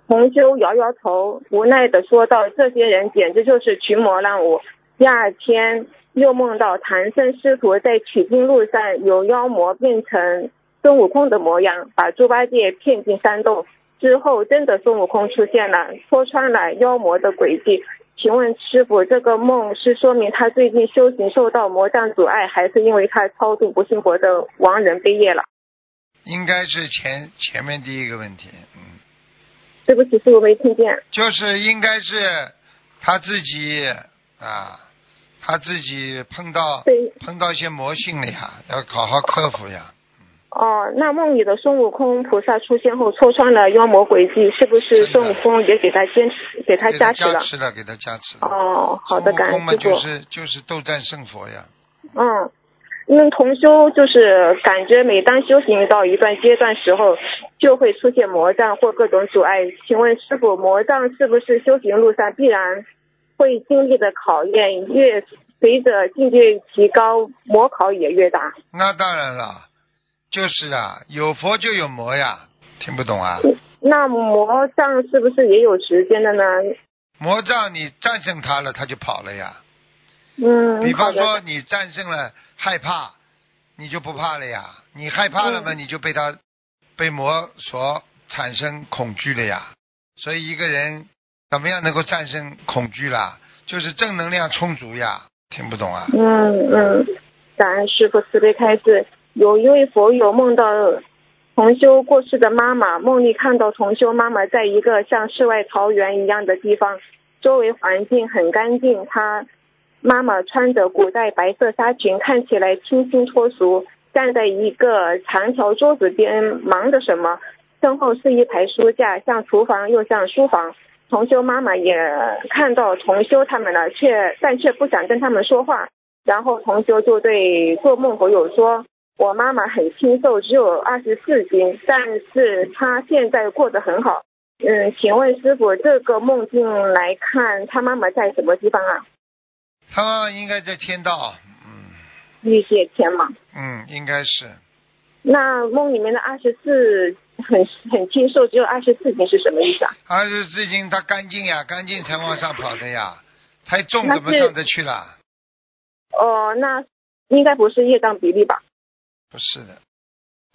同修摇摇头，无奈的说道：“这些人简直就是群魔乱舞。”第二天又梦到唐僧师徒在取经路上有妖魔变成孙悟空的模样，把猪八戒骗进山洞。之后真的孙悟空出现了，戳穿了妖魔的诡计。请问师傅，这个梦是说明他最近修行受到魔障阻碍，还是因为他超度不信佛的亡人背业了？应该是前前面第一个问题，嗯，对不起，师傅没听见。就是应该是他自己啊，他自己碰到对，碰到一些魔性了呀，要好好克服呀。哦，那梦里的孙悟空菩萨出现后戳穿了妖魔鬼计，是不是孙悟空也给他坚持给他加持了加？持了，给他加持了。哦，好的，感孙悟空嘛，恩师傅。就是就是斗战胜佛呀。嗯，因为同修就是感觉每当修行到一段阶段时候，就会出现魔障或各种阻碍。请问师傅，魔障是不是修行路上必然会经历的考验？越随着境界提高，魔考也越大。那当然了，就是啊，有佛就有魔呀，听不懂啊？那魔障是不是也有时间的呢？魔障你战胜他了，他就跑了呀。嗯，比方说你战胜了害怕，你就不怕了呀。你害怕了嘛，嗯你就被他被魔所产生恐惧了呀。所以一个人怎么样能够战胜恐惧啦？就是正能量充足呀。听不懂啊？嗯嗯，感恩师傅慈悲开示。有一位佛友梦到同修过世的妈妈，梦里看到同修妈妈在一个像世外桃源一样的地方，周围环境很干净。她妈妈穿着古代白色纱裙，看起来清新脱俗，站在一个长条桌子边忙着什么。身后是一排书架，像厨房又像书房。同修妈妈也看到同修他们了，却但却不想跟他们说话。然后同修就对做梦佛友说：“我妈妈很清瘦，只有二十四斤，但是她现在过得很好。”嗯，请问师傅，这个梦境来看，他妈妈在什么地方啊？他妈妈应该在天道，嗯玉界天嘛。嗯，应该是那梦里面的二十四很很清瘦，只有二十四斤是什么意思啊？二十四斤，她干净呀，干净才往上跑的呀。太重怎么上得去了？哦，那应该不是业障比例吧？不是的，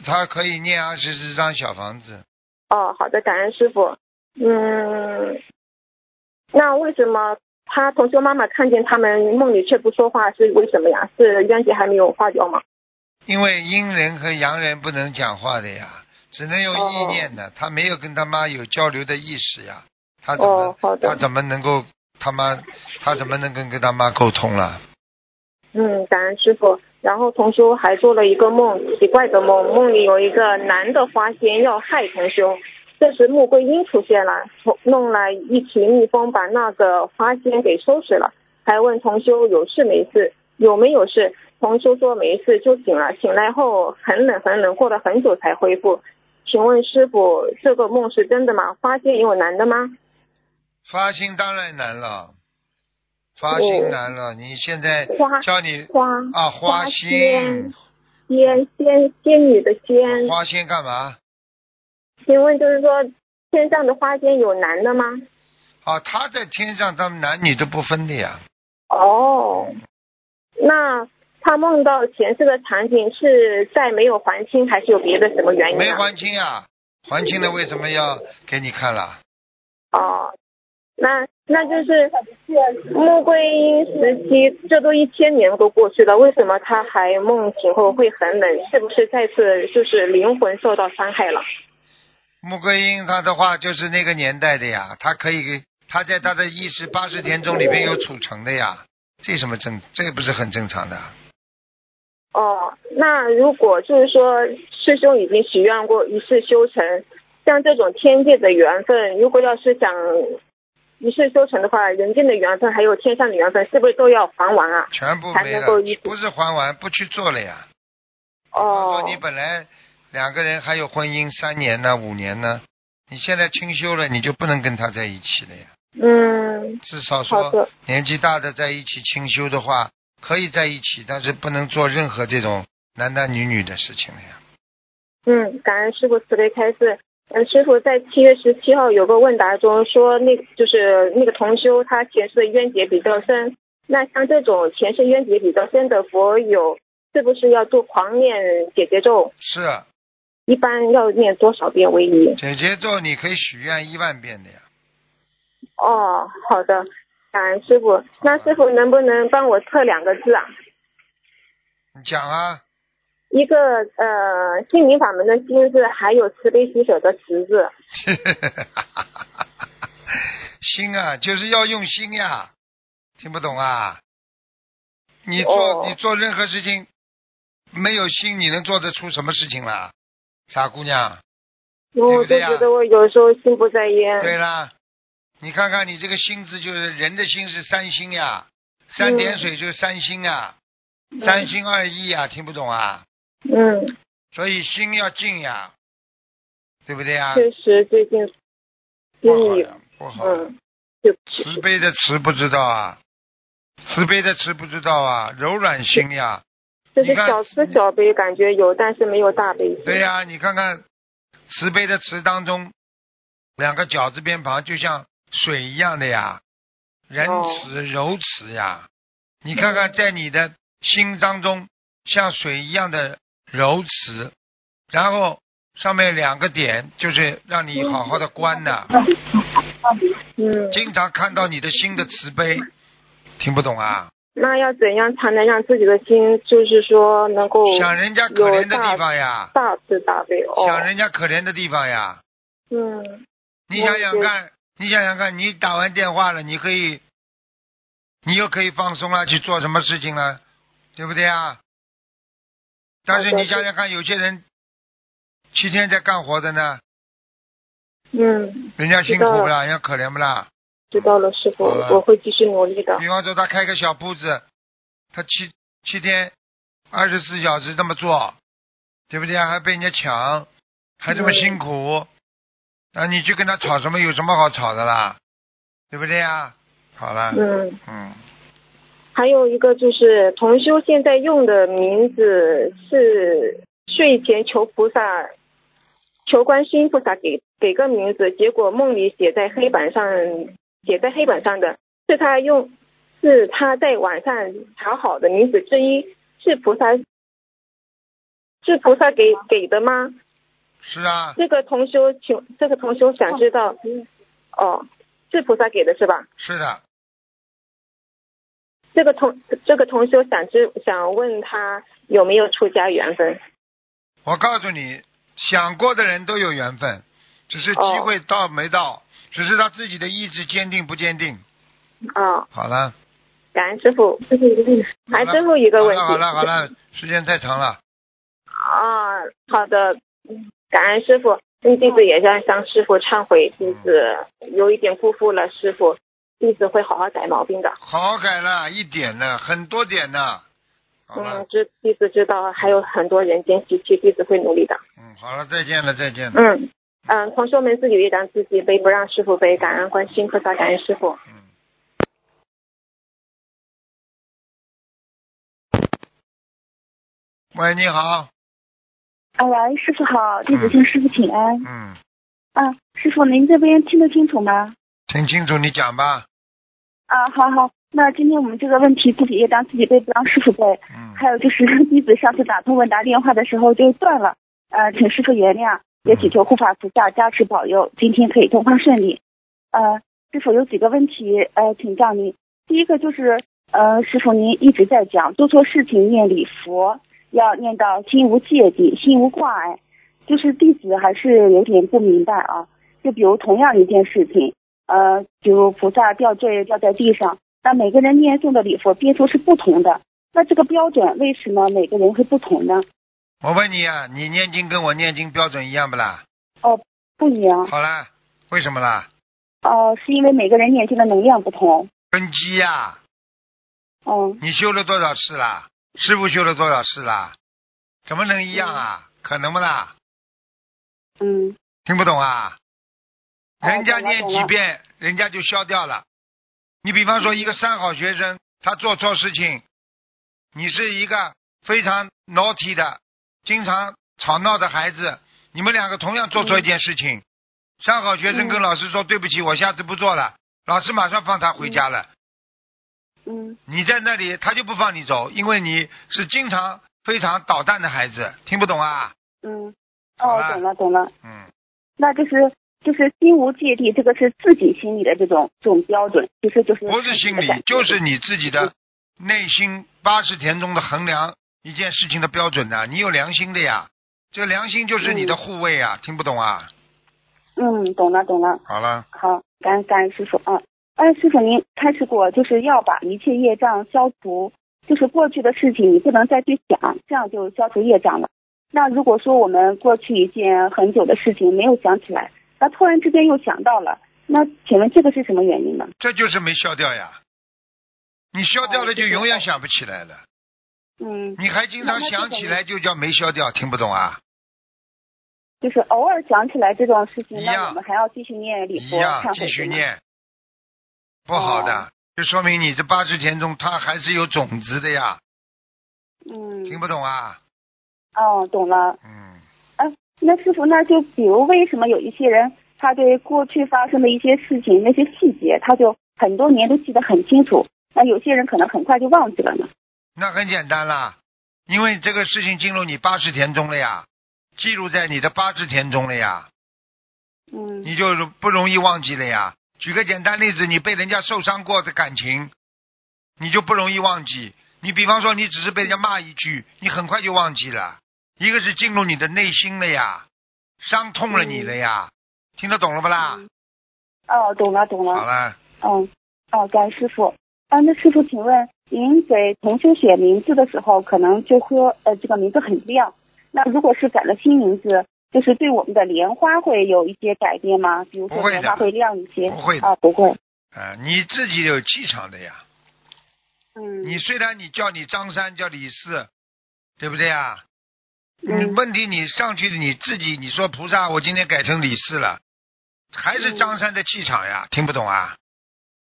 他可以念二十四张小房子。哦，好的，感恩师傅。嗯，那为什么他同学妈妈看见他们梦里却不说话，是为什么呀？是冤结还没有化掉吗？因为阴人和阳人不能讲话的呀，只能用意念的，他没有跟他妈有交流的意识呀，他怎么、他怎么能够他妈他怎么能跟跟他妈沟通了？嗯，感恩师傅。然后同修还做了一个梦，奇怪的梦，梦里有一个男的花仙要害同修，这时穆桂英出现了，弄来一群蜜蜂把那个花仙给收拾了，还问同修有事没事，有没有事？同修说没事就醒了，醒来后很冷很冷，过了很久才恢复。请问师傅，这个梦是真的吗？花仙有男的吗？发心当然难了，发心难了。你现在哦花叫你花啊花仙心，仙仙仙女的仙，花心干嘛？请问就是说，天上的花仙有男的吗？啊，他在天上，他们男女都不分的呀。哦，那他梦到前世的场景是在没有还清，还是有别的什么原因、啊？没还清啊，还清了为什么要给你看了？哦，那那就是穆桂英时期，这都一千年都过去了，为什么他还梦醒后会很冷？是不是再次就是灵魂受到伤害了？穆桂英她的话就是那个年代的呀，她可以给她在她的意识八十天中里面有储存的呀，这什么正这不是很正常的？哦，那如果就是说师兄已经许愿过一世修成，像这种天界的缘分，如果要是想一世修成的话，人间的缘分还有天上的缘分，是不是都要还完啊？全部没了不是还完不去做了呀。哦说你本来两个人还有婚姻三年呢、五年呢，你现在清修了，你就不能跟他在一起了呀。嗯，至少说年纪大的在一起清修的话，可以在一起，但是不能做任何这种男男女女的事情了呀。嗯，感恩师傅慈悲开示。嗯，师傅在七月十七号有个问答中说，那就是那个同修他前世的冤结比较深，那像这种前世冤结比较深的佛友，是不是要做狂念解结咒？是一般要念多少遍为宜？姐姐咒，你可以许愿一万遍的呀。哦，好的。感恩师傅。那师傅能不能帮我测两个字啊？你讲啊，一个呃，心灵法门的心字，还有慈悲喜舍的慈字。心啊，就是要用心呀，听不懂啊？你做、哦你做任何事情没有心，你能做得出什么事情啦？傻姑娘，我不对呀就觉得我有时候心不在焉。对啦，你看看你这个心字，就是人的心是三心呀，三点水就是三心啊，三心二意啊，听不懂啊？嗯，所以心要静呀，对不对呀？确实最近不好呀，不好。嗯，慈悲的慈不知道啊，慈悲的慈不知道啊，柔软心呀，就是小慈小悲，感觉有，但是没有大悲。对呀、你看看慈悲的慈当中，两个绞字边旁就像水一样的呀，仁慈柔慈呀。你看看在你的心当中，像水一样的柔慈，然后上面两个点就是让你好好的观呐，嗯，经常看到你的心的慈悲，听不懂啊？那要怎样才能让自己的心，就是说能够想人家可怜的地方呀，大慈大悲？哦，想人家可怜的地方呀。嗯你想想看，你想想看，你打完电话了，你可以，你又可以放松了，去做什么事情了，对不对啊？但是你想想看，有些人七天在干活的呢，嗯，人家辛苦不啦？人家可怜不啦？知道了，师傅，我会继续努力的。比方说他开个小铺子，他七七天二十四小时这么做，对不对啊？还被人家抢，还这么辛苦，啊，你去跟他吵什么？有什么好吵的啦？对不对呀？好了，嗯，嗯，还有一个就是同修现在用的名字是睡前求菩萨，求观世音菩萨给给个名字，结果梦里写在黑板上，写在黑板上的是他用是他在网上查好的名字之一，是菩萨是菩萨给给的吗？是啊，这个同修请这个同修想知道，哦，是菩萨给的是吧？是的，这个同这个同修想知想问他有没有出家缘分？我告诉你，想过的人都有缘分，只是机会到没到，只是他自己的意志坚定不坚定。哦，好了，感恩师傅。还好了最后一个问题。好了好了时间太长了。啊，好的，感恩师傅。嗯，弟子也要向师傅忏悔，弟子有一点辜负了师傅，弟子会好好改毛病的。好好改了一点呢，很多点呢。嗯，，知弟子知道还有很多人间习气，弟子会努力的。嗯，好了，再见了，再见了。嗯嗯，同学们自己业障自己背，不让师傅背。感恩观世音菩萨，感恩师傅。嗯。喂，你好。啊，喂，师傅好，弟子向师傅请安。嗯，啊，师傅您这边听得清楚吗？听清楚，你讲吧。啊，好好，那今天我们这个问题自己也当自己背，不让师傅背。嗯。还有就是弟子上次打通问答电话的时候就断了，呃，请师傅原谅，也祈求护法菩萨加持保佑，今天可以通话顺利。呃，师傅有几个问题呃请教您，第一个就是呃，师傅您一直在讲做错事情念礼佛，要念到心无芥蒂，心无挂碍，就是弟子还是有点不明白啊。就比如同样一件事情，呃，比如菩萨掉坠掉在地上，那每个人念诵的礼佛遍数是不同的，那这个标准为什么每个人会不同呢？我问你啊，你念经跟我念经标准一样不啦？哦，不一样，好啦，为什么啦？哦、是因为每个人念经的能量不同。根基呀、嗯，你修了多少次啦？师傅修了多少次啦？怎么能一样啊？可能不啦？嗯，听不懂啊？哦人家念几遍，人家就消掉了。你比方说一个三好学生，他做错事情，你是一个非常 naughty 的，经常吵闹的孩子，你们两个同样做错一件事情，三好学生跟老师说对不起，我下次不做了，老师马上放他回家了。嗯，你在那里，他就不放你走，因为你是经常非常捣蛋的孩子，听不懂啊？嗯，哦，懂了懂了，嗯，那就是就是心无芥蒂，这个是自己心里的这种这种标准，其实就是不是心理，就是你自己的内心八十田中的衡量一件事情的标准呐、你有良心的呀，这个良心就是你的护卫啊，听不懂啊？嗯，懂了懂了。好了，好，感恩感恩师傅啊。哎，师傅您开始过，就是要把一切业障消除，就是过去的事情你不能再去想，这样就消除业障了。那如果说我们过去一件很久的事情没有想起来，那突然之间又想到了，那请问这个是什么原因呢？这就是没消掉呀。你消掉了就永远想不起来了，嗯，你还经常想起来就叫没消掉，听不懂啊？就是偶尔想起来这种事情，那我们还要继续念礼佛继？续念，不好的哦，就说明你这八十田中它还是有种子的呀，嗯，听不懂啊？哦，懂了。嗯，那师傅，那就比如为什么有一些人，他对过去发生的一些事情那些细节，他就很多年都记得很清楚，那有些人可能很快就忘记了呢？那很简单啦，因为这个事情进入你八十田中了呀，记录在你的八十田中了呀，嗯你就不容易忘记了呀。举个简单例子，你被人家受伤过的感情，你就不容易忘记。你比方说，你只是被人家骂一句，你很快就忘记了。一个是进入你的内心了呀，伤痛了你了呀，听得懂了不啦？嗯哦，懂了懂了。好了，嗯，哦，感恩师傅。啊，那师傅，请问您给同修写名字的时候，可能就说呃这个名字很亮。那如果是改了新名字，就是对我们的莲花会有一些改变吗？比如说莲花会亮一些？不会的啊，不会。啊，你自己有气场的呀。嗯，你虽然你叫你张三叫李四，对不对啊？你嗯问题你上去你自己你说菩萨，我今天改成李四了，还是嗯张三的气场呀？听不懂啊？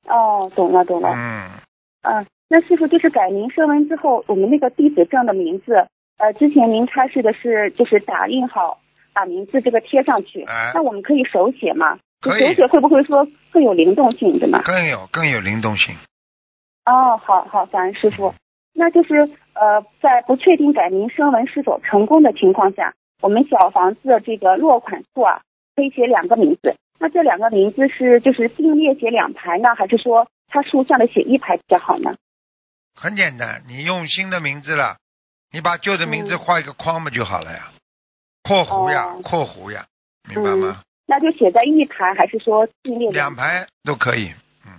哦，懂了懂了。嗯，嗯，那师傅就是改名声纹之后，我们那个弟子证的名字，呃，之前您开示的是就是打印好，把名字这个贴上去，哎那我们可以手写吗？可以手写会不会说更有灵动性，对吗？更有更有灵动性。哦，好好，感恩师傅。那就是呃，在不确定改名声纹是否成功的情况下，我们小房子的这个落款处啊，可以写两个名字。那这两个名字是就是并列写两排呢，还是说它竖向的写一排比较好呢？很简单，你用新的名字了，你把旧的名字嗯画一个框嘛就好了呀，括弧呀，哦括弧呀，明白吗？那就写在一排，还是说并列两排都可以。嗯，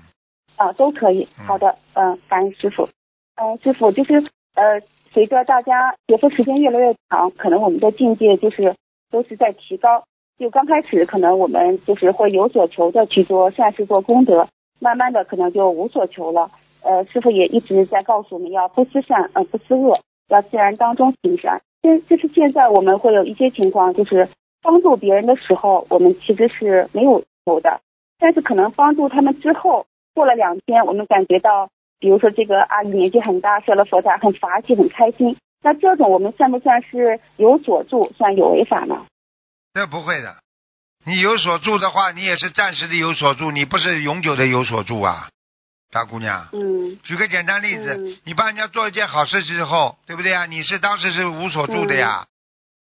啊，都可以。嗯好的，嗯、感恩师傅。嗯、师傅就是呃，随着大家学佛时间越来越长，可能我们的境界就是都是在提高。就刚开始可能我们就是会有所求的去做善事做功德，慢慢的可能就无所求了。呃，师傅也一直在告诉我们要不思善，呃，不思恶，要自然当中行善。这就是现在我们会有一些情况，就是帮助别人的时候，我们其实是没有求的，但是可能帮助他们之后，过了两天，我们感觉到，比如说这个阿姨年纪很大，设了佛台很法喜很开心，那这种我们算不算是有所助，算有违法呢？这不会的。你有所住的话，你也是暂时的有所住，你不是永久的有所住啊，大姑娘。嗯举个简单例子，嗯你帮人家做一件好事之后，对不对啊？你是当时是无所住的呀，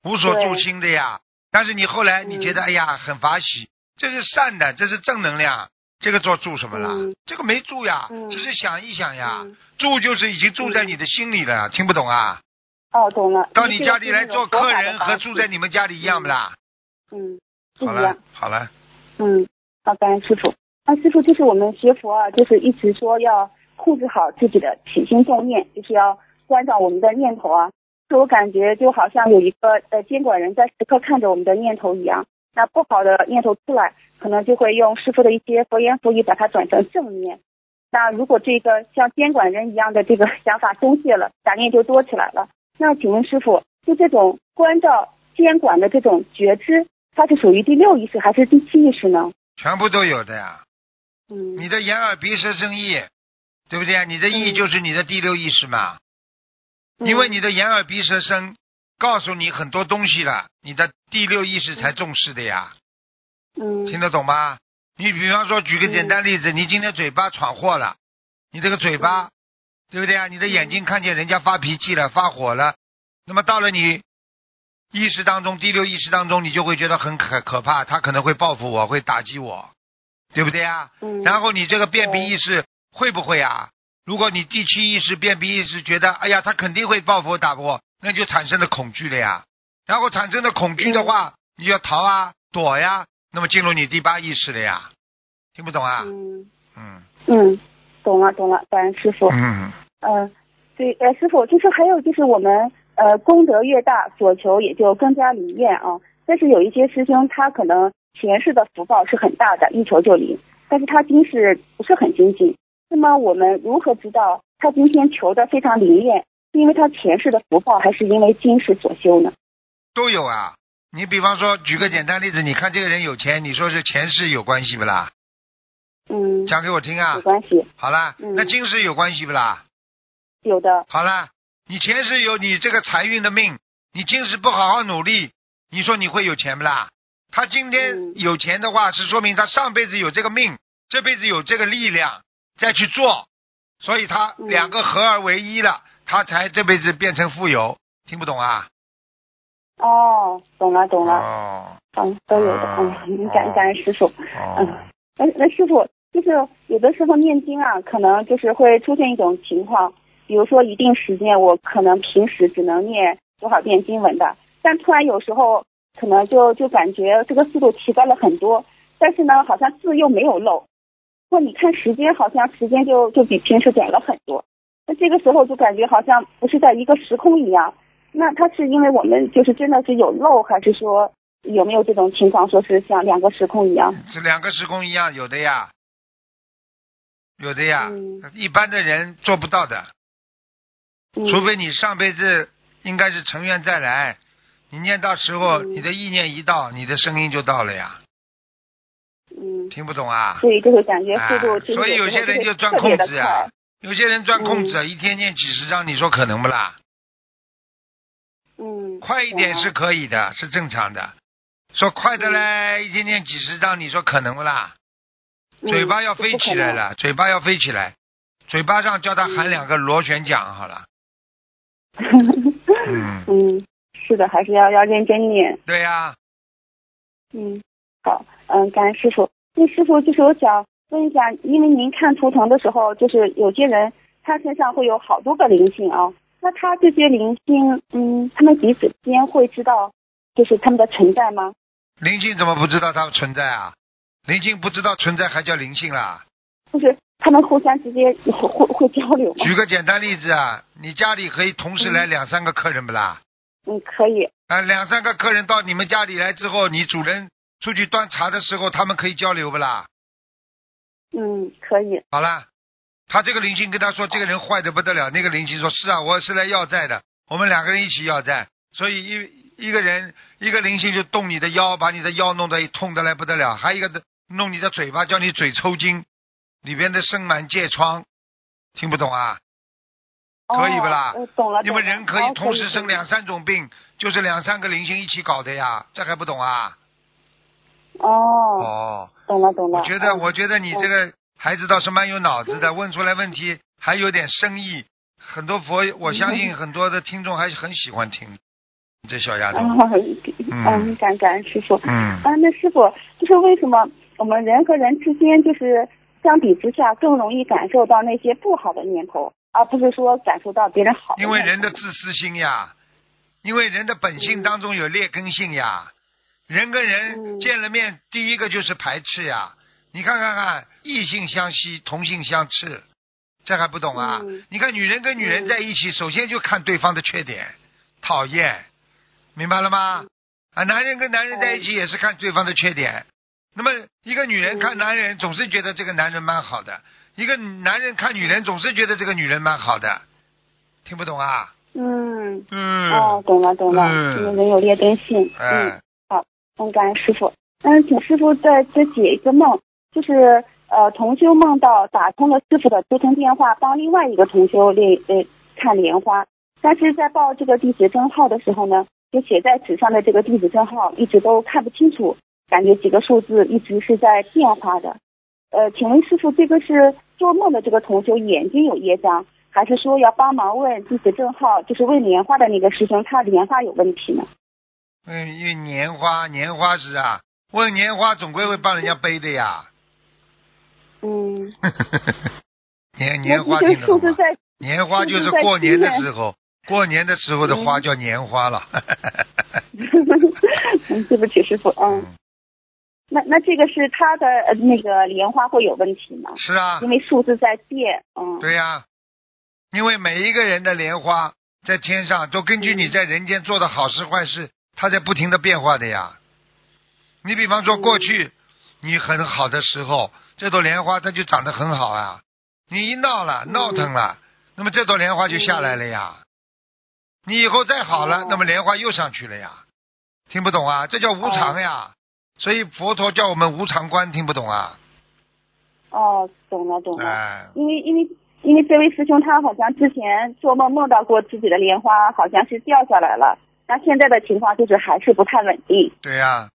无所住心的呀。但是你后来你觉得、嗯哎呀很法喜，这是善的，这是正能量，这个做住什么了？嗯这个没住呀，嗯只是想一想呀。嗯住就是已经住在你的心里了，听不懂啊？哦，懂了。到你家里来做客人和住在你你们家里一样不啦？嗯不好了。好了，嗯，好，感恩师傅。那师傅就是我们学佛啊，就是一直说要控制好自己的起心动念，就是要关照我们的念头啊。就我感觉就好像有一个呃监管人在时刻看着我们的念头一样。那不好的念头出来，可能就会用师傅的一些佛言佛语把它转成正念。那如果这个像监管人一样的这个 想法松懈了，杂念就多起来了。那请问师傅，就这种关照监管的这种觉知，它是属于第六意识还是第七意识呢？全部都有的呀。嗯你的眼耳鼻舌身意，对不对啊？你的意嗯就是你的第六意识嘛。嗯因为你的眼耳鼻舌身告诉你很多东西了，你的第六意识才重视的呀，嗯听得懂吗？你比方说，举个简单例子，你今天嘴巴闯祸了，你这个嘴巴，对不对啊？你的眼睛看见人家发脾气了、发火了，那么到了你意识当中，第六意识当中，你就会觉得很可可怕，他可能会报复我，会打击我，对不对啊？嗯，然后你这个辨别意识会不会啊？如果你第七意识辨别意识觉得，哎呀，他肯定会报复我打我，那就产生了恐惧了呀。然后产生了恐惧的话，你要逃啊，躲呀，那么进入你第八意识了呀。听不懂啊？嗯嗯嗯，懂了懂了，感恩师傅。嗯，嗯，对，呃，师傅，就是还有就是我们呃功德越大，所求也就更加灵验啊。但是有一些师兄他可能前世的福报是很大的，一求就灵，但是他今世不是很精进。那么我们如何知道他今天求的非常灵验，是因为他前世的福报，还是因为今世所修呢？都有啊。你比方说，举个简单例子，你看这个人有钱，你说是前世有关系不啦？嗯，讲给我听啊有。关系，好啦，嗯那今世有关系不啦？有的。好啦，你前世有你这个财运的命，你今世不好好努力，你说你会有钱不啦？他今天嗯有钱的话，是说明他上辈子有这个命，这辈子有这个力量再去做，所以他嗯两个合而为一了，他才这辈子变成富有。听不懂啊？哦，懂了懂了，哦嗯，都有的，哦嗯，感感恩师傅。哦嗯，那那师傅，就是有的时候念经啊，可能就是会出现一种情况，比如说一定时间，我可能平时只能念多少遍经文的，但突然有时候可能就就感觉这个速度提高了很多，但是呢，好像字又没有漏，或你看时间，好像时间就就比平时短了很多，那这个时候就感觉好像不是在一个时空一样。那他是因为我们就是真的是有漏，还是说有没有这种情况，说是像两个时空一样？是两个时空一样，有的呀，有的呀，嗯一般的人做不到的。嗯除非你上辈子应该是成愿再来，你念到时候，嗯你的意念一到，你的声音就到了呀，嗯，听不懂啊？所以就会感觉速度所以有些人就钻空子啊快，有些人钻空子，一天念几十张，你说可能不啦？嗯，快一点是可以的，是正常的。说快的嘞，一天念几十张，你说可能不啦？嗯嘴巴要飞起来。了，嘴巴要飞起来，嘴巴上叫他喊嗯两个螺旋桨好了。嗯，嗯，是的，还是要要认真念。对呀、嗯，好，嗯，感恩师傅。那师傅就是我想问一下，因为您看图腾的时候，就是有些人他身上会有好多个灵性啊，那他这些灵性，嗯，他们彼此之间会知道就是他们的存在吗？灵性怎么不知道他们存在啊？灵性不知道存在还叫灵性啦？就是他们互相之间会会会交流吗？举个简单例子啊，你家里可以同时来两三个客人不啦？嗯，可以。啊，两三个客人到你们家里来之后，你主人出去端茶的时候，他们可以交流不啦？嗯，可以。好了，他这个灵性跟他说这个人坏的不得了，那个灵性说是啊，我是来要债的，我们两个人一起要债，所以一一个人一个灵性就动你的腰，把你的腰弄得痛得来不得了，还有一个弄你的嘴巴，叫你嘴抽筋，里边的生满疥疮，听不懂啊？可以不啦懂了。你们人可以哦同时生两三种病，就是两三个灵性一起搞的呀，这还不懂啊？哦，哦，懂了懂了。我觉得，嗯我觉得你这个孩子倒是蛮有脑子的，问出来问题还有点深意。很多佛，我相信很多的听众还是很喜欢听这小丫头。嗯嗯嗯，感感恩师傅。嗯，啊，那师傅，就是为什么我们人和人之间，就是相比之下更容易感受到那些不好的念头，而不是说感受到别人好因？为人的自私心呀，因为人的本性当中有劣根性呀，人跟人嗯见了面，第一个就是排斥呀。你看看看，异性相吸，同性相斥，这还不懂啊？嗯你看女人跟女人在一起，首先就看对方的缺点，讨厌，明白了吗？啊，男人跟男人在一起也是看对方的缺点。那么一个女人看男人，总是觉得这个男人蛮好的；一个男人看女人，总是觉得这个女人蛮好的。听不懂啊？嗯，嗯。哦，懂了懂了，嗯因为人有劣根性。嗯，哎，嗯，感恩师傅。嗯，请师傅再再解一个梦，就是呃，同修梦到打通了师傅的接通电话，帮另外一个同修练呃看莲花，但是在报这个地址证号的时候呢，就写在纸上的这个地址证号一直都看不清楚，感觉几个数字一直是在变化的。呃，请问师傅，这个是做梦的这个同修眼睛有业障，还是说要帮忙问地址证号，就是问莲花的那个师兄他莲花有问题呢？嗯，因为年花，年花是啊，问年花总归会帮人家背的呀。嗯，年年花年花就是过年的时候，过年的时候的花叫年花了。嗯，对不起，师傅，嗯，那那这个是他的呃那个莲花会有问题吗？是啊。因，为数字在变，嗯，对呀、因为每一个人的莲花在天上都根据你在人间做的好事坏事，它在不停的变化的呀。你比方说过去你很好的时候，这朵莲花它就长得很好啊。你一闹了，闹腾了，那么这朵莲花就下来了呀。你以后再好了哦，那么莲花又上去了呀。听不懂啊？这叫无常呀。所以佛陀叫我们无常观，听不懂啊？哦，懂了懂了。哎，因为因为因为这位师兄他好像之前做梦梦到过自己的莲花好像是掉下来了，那现在的情况就是还是不太稳定。对呀、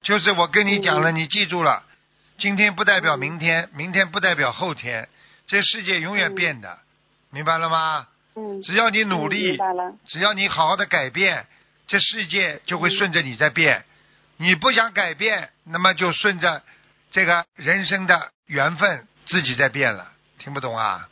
就是我跟你讲了，嗯你记住了，今天不代表明天，明天不代表后天，这世界永远变的，明白了吗？嗯，只要你努嗯力。只要你好好的改变，这世界就会顺着你在变。你不想改变，那么就顺着这个人生的缘分自己在变了。听不懂啊？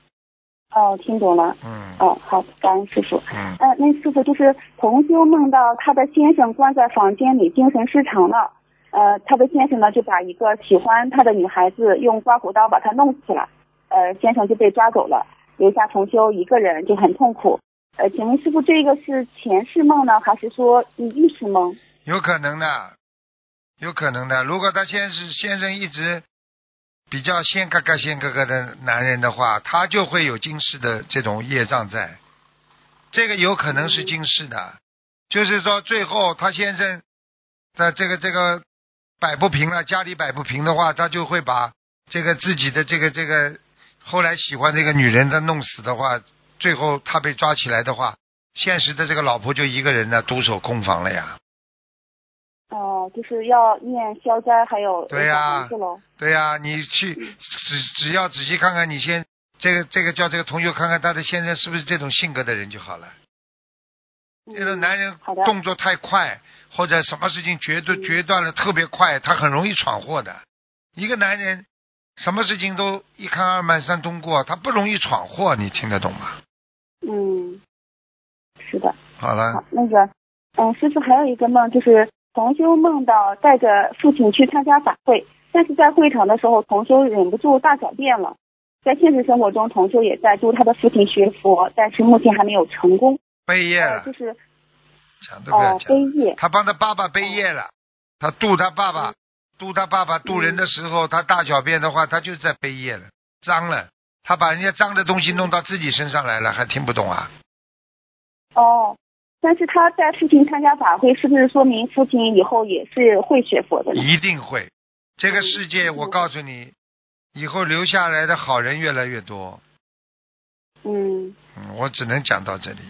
哦，听懂了。嗯哦，好，感恩师傅。嗯，呃，那师傅就是同修梦到他的先生关在房间里精神失常了，呃，他的先生呢就把一个喜欢他的女孩子用刮胡刀把他弄死了，呃，先生就被抓走了，留下同修一个人就很痛苦。呃，请问师傅，这个是前世梦呢，还是说预示梦？有可能的，有可能的。如果他先是先生一直比较先嘎嘎先嘎嘎的男人的话，他就会有今世的这种业障在。这个有可能是今世的，就是说最后他先生的这个这个摆不平了，家里摆不平的话，他就会把这个自己的这个这个后来喜欢这个女人的弄死的话，最后他被抓起来的话，现实的这个老婆就一个人呢独守空房了呀。哦、就是要念消灾，还有对呀。对呀、你去只只要仔细看看你先这个这个叫这个同学看看他的先生是不是这种性格的人就好了。这个男人动作太快，或者什么事情决断嗯决断的特别快，他很容易闯祸的。一个男人什么事情都一看二慢三通过，他不容易闯祸，你听得懂吗？嗯，是的。好了好，，那个，嗯，师傅还有一个梦，就是同修梦到带着父亲去参加法会，但是在会场的时候，同修忍不住大小便了。在现实生活中，同修也在助他的父亲学佛，但是目前还没有成功。呃，背业了就，是讲都不要哦，讲背。业。他帮他爸爸背业了，他渡他爸爸，渡他爸爸渡人的时候，他大小便的话，他就是在背业了，脏了，他把人家脏的东西弄到自己身上来了，还听不懂啊？哦，但是他带父亲参加法会，是不是说明父亲以后也是会学佛的呢？一定会。这个世界，我告诉你，以后留下来的好人越来越多。嗯嗯，我只能讲到这里，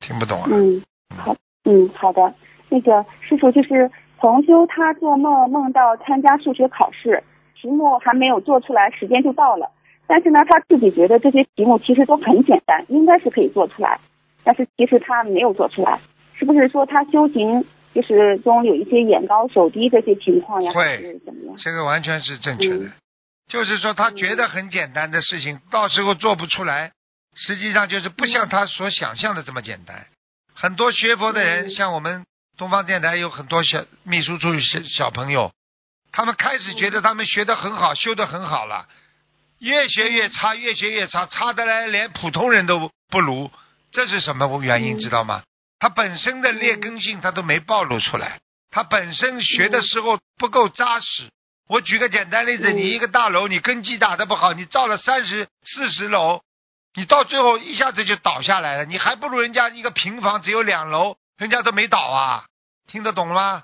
听不懂啊？嗯，好，嗯，好的。那个师傅就是同修，他做梦梦到参加数学考试，题目还没有做出来，时间就到了。但是呢，他自己觉得这些题目其实都很简单，应该是可以做出来。但是其实他没有做出来，是不是说他修行就是中有一些眼高手低这些情况呀？会是怎么样？这个完全是正确的。嗯就是说，他觉得很简单的事情，到时候做不出来，实际上就是不像他所想象的这么简单。很多学佛的人，嗯像我们东方电台有很多小秘书处小小朋友，他们开始觉得他们学得很好，修得很好了，越学越差，越学越差，差得来连普通人都不如。这是什么原因？嗯知道吗？他本身的劣根性他都没暴露出来，他本身学的时候不够扎实。我举个简单例子，嗯你一个大楼，你根基打得不好，你造了三十、四十楼，你到最后一下子就倒下来了，你还不如人家一个平房只有两楼，人家都没倒啊，听得懂吗？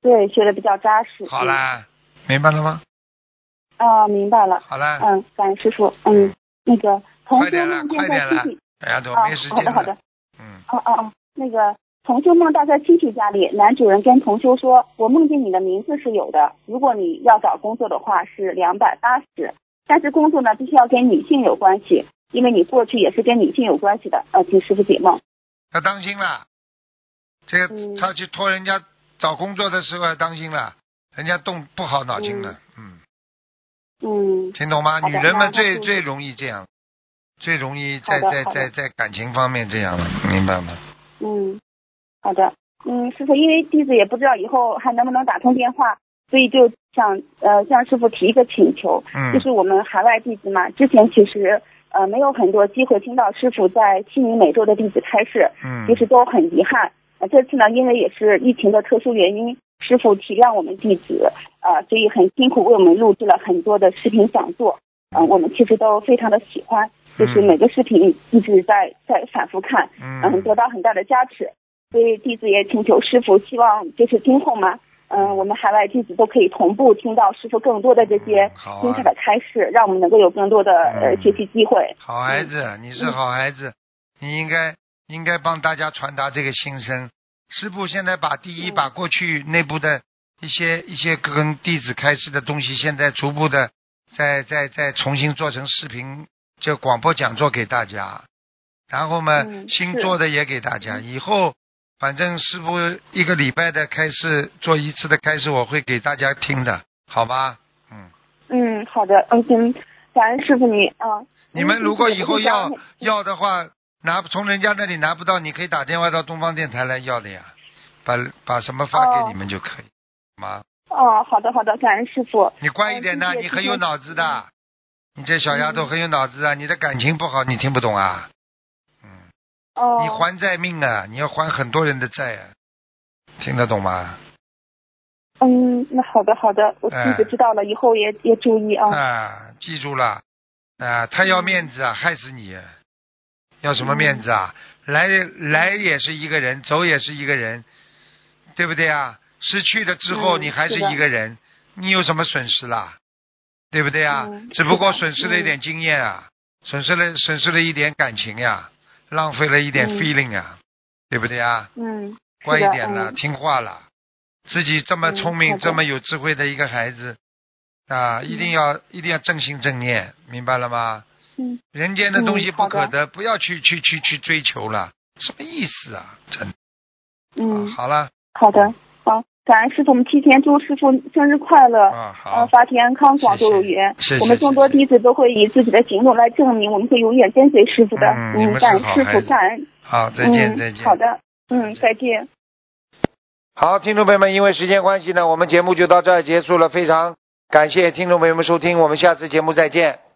对，学的比较扎实。好啦，明白了吗？啊、明白了。好了，嗯，感谢师傅。嗯，那个快点了快点了大家都啊没时，好的好的。嗯，哦哦哦，那个同修梦到在亲戚家里，男主人跟同修说：“我梦见你的名字是有的，如果你要找工作的话是两百八十，但是工作呢必须要跟女性有关系，因为你过去也是跟女性有关系的。”呃，请师傅解梦。要当心了，这个嗯他去托人家找工作的时候要当心了，人家动不好脑筋的，嗯，嗯听懂吗？女人们最最容易这样，最容易在在在在感情方面这样了，明白吗？嗯，好的，嗯，师傅，因为弟子也不知道以后还能不能打通电话，所以就想呃向师傅提一个请求，嗯就是我们海外弟子嘛，之前其实呃没有很多机会听到师傅在悉尼每周的弟子开示，嗯其实都很遗憾。呃，这次呢，因为也是疫情的特殊原因，师傅体谅我们弟子，呃，所以很辛苦为我们录制了很多的视频讲座。嗯、我们其实都非常的喜欢，就是嗯每个视频一直在在反复看，嗯，嗯得到很大的加持。所以弟子也请求师傅，希望就是今后嘛，嗯、我们海外弟子都可以同步听到师傅更多的这些精彩的开示，让我们能够有更多的呃嗯学习机会。好孩子，你是好孩子，你应该应该帮大家传达这个心声。师傅现在把第一，嗯把过去内部的一些一些跟弟子开示的东西，现在逐步的在在在重新做成视频，就广播讲座给大家。然后嘛，嗯新是做的也给大家。以后反正师傅一个礼拜的开始做一次的开始，我会给大家听的，好吧？嗯。嗯，好的，嗯行，感恩师傅你啊。你们如果以后要嗯要的话，拿从人家那里拿不到，你可以打电话到东方电台来要的呀，把把什么发给你们就可以，好吗？哦，好的好的，感恩师傅。你乖一点的，嗯谢谢你很有脑子的，你这小丫头很有脑子啊，你的感情不好，你听不懂啊？嗯，哦，你还债命啊，你要还很多人的债啊，听得懂吗？嗯，那好的好的，我弟子哎知道了，以后也也注意啊。啊，记住了，啊，他要面子啊，害死你，要什么面子啊？来来也是一个人，走也是一个人，对不对啊？失去了之后，嗯你还是一个人，你有什么损失啦？对不对啊？嗯只不过损失了一点经验啊，损失了损失了一点感情呀、浪费了一点嗯 feeling 啊，对不对啊？嗯，乖一点了，嗯听话了。自己这么嗯聪明、这么有智慧的一个孩子啊，一定要一定要正心正念，明白了吗？嗯人间的东西不可得，不要去去去去追求了，什么意思啊？真的、嗯，好了好的好，感恩师傅，我们提前祝师傅生日快乐。啊，呃，好，法体安康，广州有缘。谢谢我们众多弟子都会以自己的行动来证明，我们会永远跟随师傅的。嗯感恩师傅，感恩。好，再见，嗯再见。好的，嗯，再见。好，听众朋友们，因为时间关系呢，我们节目就到这儿结束了。非常感谢听众朋友们收听，我们下次节目再见。